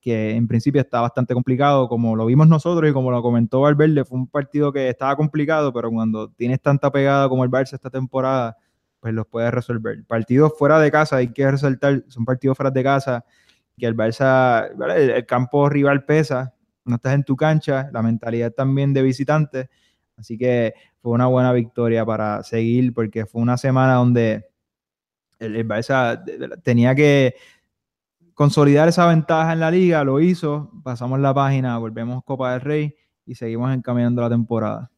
[SPEAKER 5] que en principio está bastante complicado, como lo vimos nosotros y como lo comentó Valverde, fue un partido que estaba complicado, pero cuando tienes tanta pegada como el Barça esta temporada, pues los puedes resolver. Partidos fuera de casa, hay que resaltar, son partidos fuera de casa, que el Barça, el, campo rival pesa, no estás en tu cancha, la mentalidad también de visitante. Así que fue una buena victoria para seguir porque fue una semana donde el, el Barça tenía que consolidar esa ventaja en la liga, lo hizo, pasamos la página, volvemos Copa del Rey y seguimos encaminando la temporada.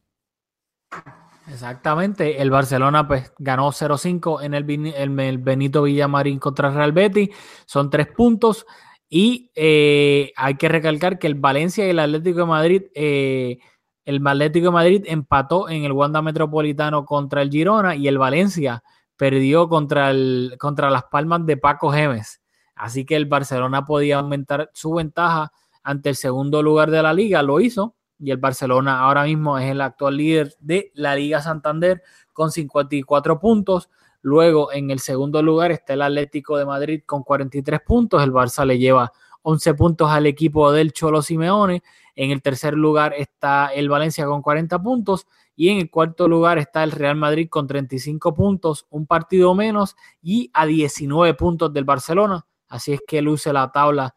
[SPEAKER 2] Exactamente, el Barcelona pues ganó 0-5 en el, Benito Villamarín contra Real Betis, son tres puntos y eh, hay que recalcar que el Valencia y el Atlético de Madrid, eh, el Atlético de Madrid empató en el Wanda Metropolitano contra el Girona y el Valencia perdió contra, el, contra las Palmas de Paco Gemes, así que el Barcelona podía aumentar su ventaja ante el segundo lugar de la liga, lo hizo y el Barcelona ahora mismo es el actual líder de la Liga Santander con 54 puntos. Luego en el segundo lugar está el Atlético de Madrid con 43 puntos. El Barça le lleva 11 puntos al equipo del Cholo Simeone. En el tercer lugar está el Valencia con 40 puntos. Y en el cuarto lugar está el Real Madrid con 35 puntos, un partido menos y a 19 puntos del Barcelona. Así es que luce la tabla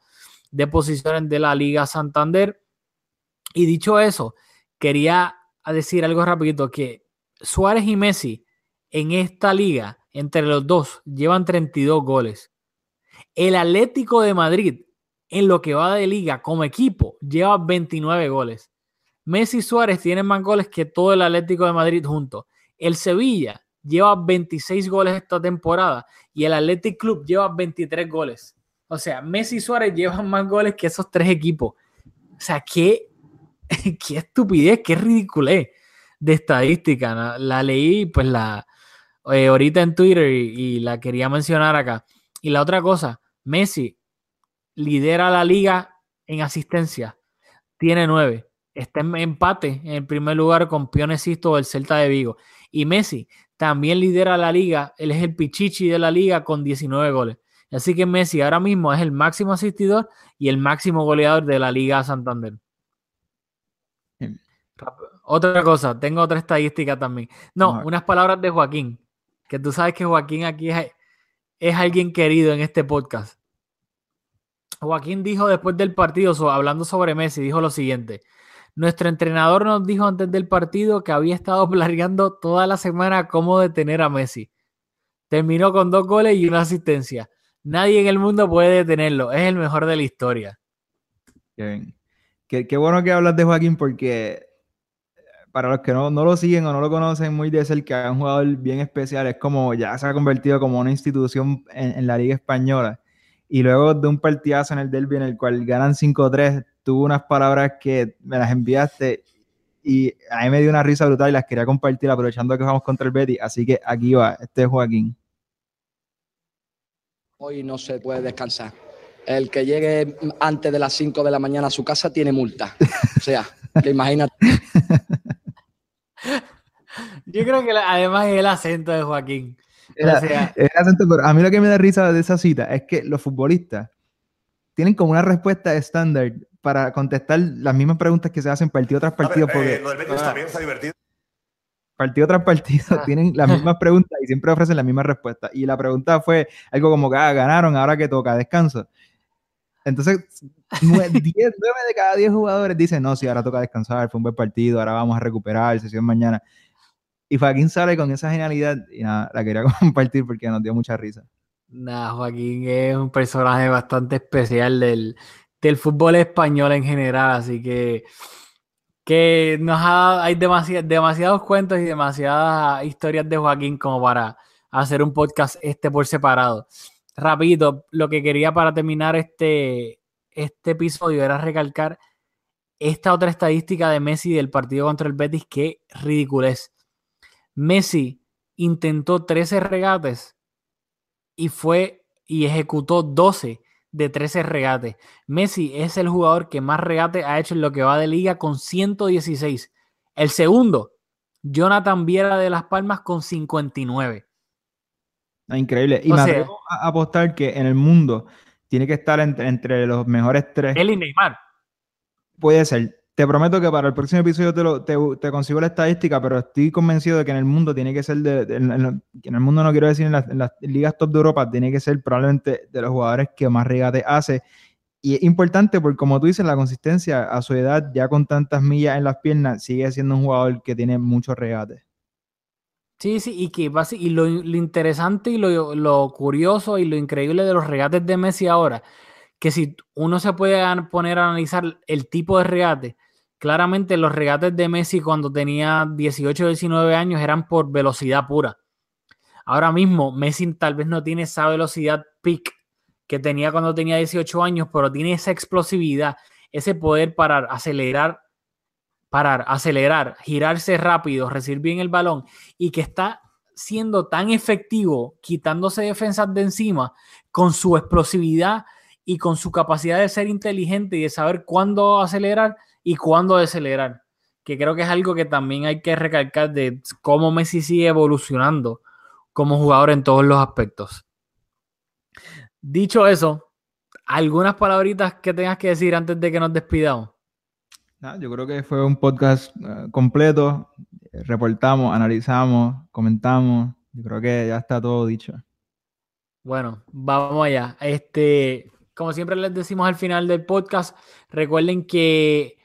[SPEAKER 2] de posiciones de la Liga Santander. Y dicho eso, quería decir algo rapidito, que Suárez y Messi en esta liga, entre los dos, llevan 32 goles. El Atlético de Madrid, en lo que va de liga como equipo, lleva 29 goles. Messi y Suárez tienen más goles que todo el Atlético de Madrid juntos. El Sevilla lleva 26 goles esta temporada y el Athletic Club lleva 23 goles. O sea, Messi y Suárez llevan más goles que esos tres equipos. O sea, qué qué estupidez, qué ridiculez de estadística. La leí, pues la eh, ahorita en Twitter y, la quería mencionar acá. Y la otra cosa, Messi lidera la liga en asistencia, tiene nueve, está en empate en el primer lugar con Pionecito del Celta de Vigo. Y Messi también lidera la liga, él es el pichichi de la liga con 19 goles. Así que Messi ahora mismo es el máximo asistidor y el máximo goleador de la Liga Santander.
[SPEAKER 5] Bien.
[SPEAKER 2] Otra cosa, tengo otra estadística también. No, unas palabras de Joaquín, que tú sabes que Joaquín aquí es, es alguien querido en este podcast. Joaquín dijo después del partido, hablando sobre Messi, dijo lo siguiente. Nuestro entrenador nos dijo antes del partido que había estado planeando toda la semana cómo detener a Messi. Terminó con dos goles y una asistencia. Nadie en el mundo puede detenerlo. Es el mejor de la historia.
[SPEAKER 5] Qué, bien. Qué- bueno que hablas de Joaquín porque eh, para los que no, no lo siguen o no lo conocen muy de cerca, es un jugador bien especial. Es como ya se ha convertido como una institución en, en la Liga Española. Y luego de un partidazo en el derby en el cual ganan 5-3, tuvo unas palabras que me las enviaste y a mí me dio una risa brutal y las quería compartir aprovechando que vamos contra el Betty. Así que aquí va, este es Joaquín.
[SPEAKER 6] Hoy no se puede descansar. El que llegue antes de las 5 de la mañana a su casa tiene multa. O sea, que imagínate.
[SPEAKER 2] Yo creo que la- además es el acento de Joaquín.
[SPEAKER 5] Era-
[SPEAKER 2] O sea,
[SPEAKER 5] el acento, pero a mí lo que me da risa de esa cita es que los futbolistas tienen como una respuesta estándar para contestar las mismas preguntas que se hacen partido tras partido, porque
[SPEAKER 7] eh, lo del Betis también está divertido.
[SPEAKER 5] partido tras partido
[SPEAKER 2] Ah.
[SPEAKER 5] tienen las mismas preguntas y siempre ofrecen la misma respuesta. Y la pregunta fue algo como que ah, ganaron, ahora que toca, descanso. Entonces, 9 de cada 10 jugadores dicen, no, sí, ahora toca descansar, fue un buen partido, ahora vamos a recuperar, sesión mañana. Y Joaquín sale con esa genialidad y nada, la quería compartir porque nos dio mucha risa.
[SPEAKER 2] Nah, Joaquín es un personaje bastante especial del, del fútbol español en general, así que, que nos ha, hay demasi- demasiados cuentos y demasiadas historias de Joaquín como para hacer un podcast este por separado. Rapidito, lo que quería para terminar este, este episodio era recalcar esta otra estadística de Messi del partido contra el Betis, que ridiculez. Messi intentó 13 regates y fue y ejecutó 12 de 13 regates. Messi es el jugador que más regates ha hecho en lo que va de liga con 116. El segundo, Jonathan Viera de Las Palmas con 59.
[SPEAKER 5] Ah, Increíble. Y
[SPEAKER 2] O
[SPEAKER 5] me
[SPEAKER 2] sea-
[SPEAKER 5] atrevo a apostar que en el mundo tiene que estar entre, entre los mejores tres.
[SPEAKER 2] Él y Neymar.
[SPEAKER 5] Puede ser. Te prometo que para el próximo episodio te, lo, te, consigo la estadística, pero estoy convencido de que en el mundo tiene que ser de, en, el mundo no quiero decir en las, ligas top de Europa, tiene que ser probablemente de los jugadores que más regates hace y es importante porque, como tú dices, la consistencia a su edad, ya con tantas millas en las piernas, sigue siendo un jugador que tiene muchos regates.
[SPEAKER 2] Sí, sí, y que y lo, lo interesante y lo, lo, curioso y lo increíble de los regates de Messi ahora, que si uno se puede poner a analizar el tipo de regate, claramente los regates de Messi cuando tenía 18 o 19 años eran por velocidad pura. Ahora mismo Messi tal vez no tiene esa velocidad peak que tenía cuando tenía 18 años, pero tiene esa explosividad, ese poder parar, acelerar, parar, acelerar, girarse rápido, recibir bien el balón y que está siendo tan efectivo quitándose defensas de encima con su explosividad y con su capacidad de ser inteligente y de saber cuándo acelerar y cuándo decelerar. Que creo que es algo que también hay que recalcar de cómo Messi sigue evolucionando como jugador en todos los aspectos. Dicho eso, ¿algunas palabritas que tengas que decir antes de que nos despidamos?
[SPEAKER 5] yo creo que fue un podcast eh, completo. Reportamos, analizamos, comentamos. Yo creo que ya está todo dicho.
[SPEAKER 2] Bueno, vamos allá. Este, como siempre les decimos al final del podcast, recuerden que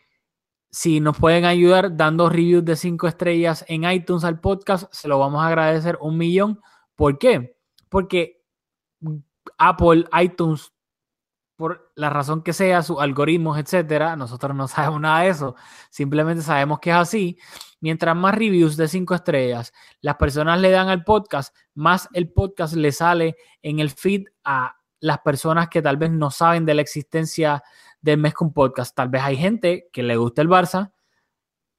[SPEAKER 2] si nos pueden ayudar dando reviews de 5 estrellas en iTunes al podcast, se lo vamos a agradecer un millón. ¿Por qué? Porque Apple, iTunes, por la razón que sea, sus algoritmos, etcétera, nosotros no sabemos nada de eso. Simplemente sabemos que es así. Mientras más reviews de 5 estrellas las personas le dan al podcast, más el podcast le sale en el feed a las personas que tal vez no saben de la existencia del mes con podcast. Tal vez hay gente que le gusta el Barça,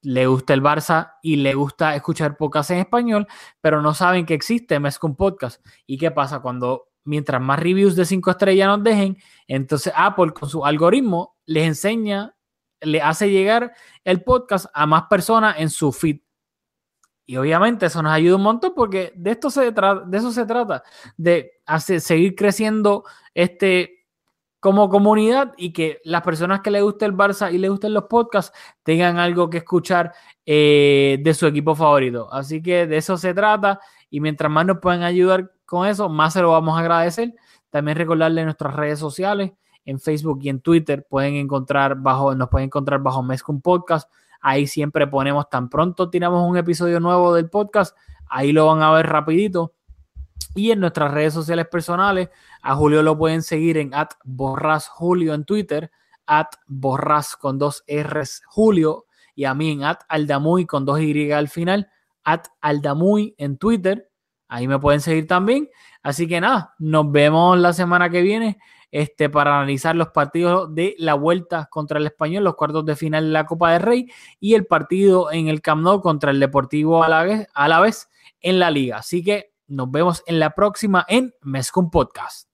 [SPEAKER 2] le gusta el Barça y le gusta escuchar podcast en español, pero no saben que existe mes con podcast. ¿Y qué pasa cuando mientras más reviews de 5 estrellas nos dejen, entonces Apple con su algoritmo les enseña, le hace llegar el podcast a más personas en su feed. Y obviamente eso nos ayuda un montón porque de esto se trata, de eso se trata, de hacer, seguir creciendo este como comunidad y que las personas que les guste el Barça y les gusten los podcasts tengan algo que escuchar eh, de su equipo favorito. Así que de eso se trata y mientras más nos pueden ayudar con eso, más se lo vamos a agradecer. También recordarle nuestras redes sociales, en Facebook y en Twitter pueden encontrar bajo, nos pueden encontrar bajo Mezcum Podcast Ahí siempre ponemos tan pronto tiramos un episodio nuevo del podcast, ahí lo van a ver rapidito. Y en nuestras redes sociales personales, a Julio lo pueden seguir en at borras Julio en Twitter, at borras con dos R's Julio, y a mí en at aldamuy con dos Y al final, at aldamuy en Twitter. Ahí me pueden seguir también. Así que nada, nos vemos la semana que viene este, para analizar los partidos de la vuelta contra el Español, los cuartos de final de la Copa del Rey y el partido en el Camp Nou contra el Deportivo a la vez, a la vez en la liga. Así que nos vemos en la próxima en Mescom Podcast.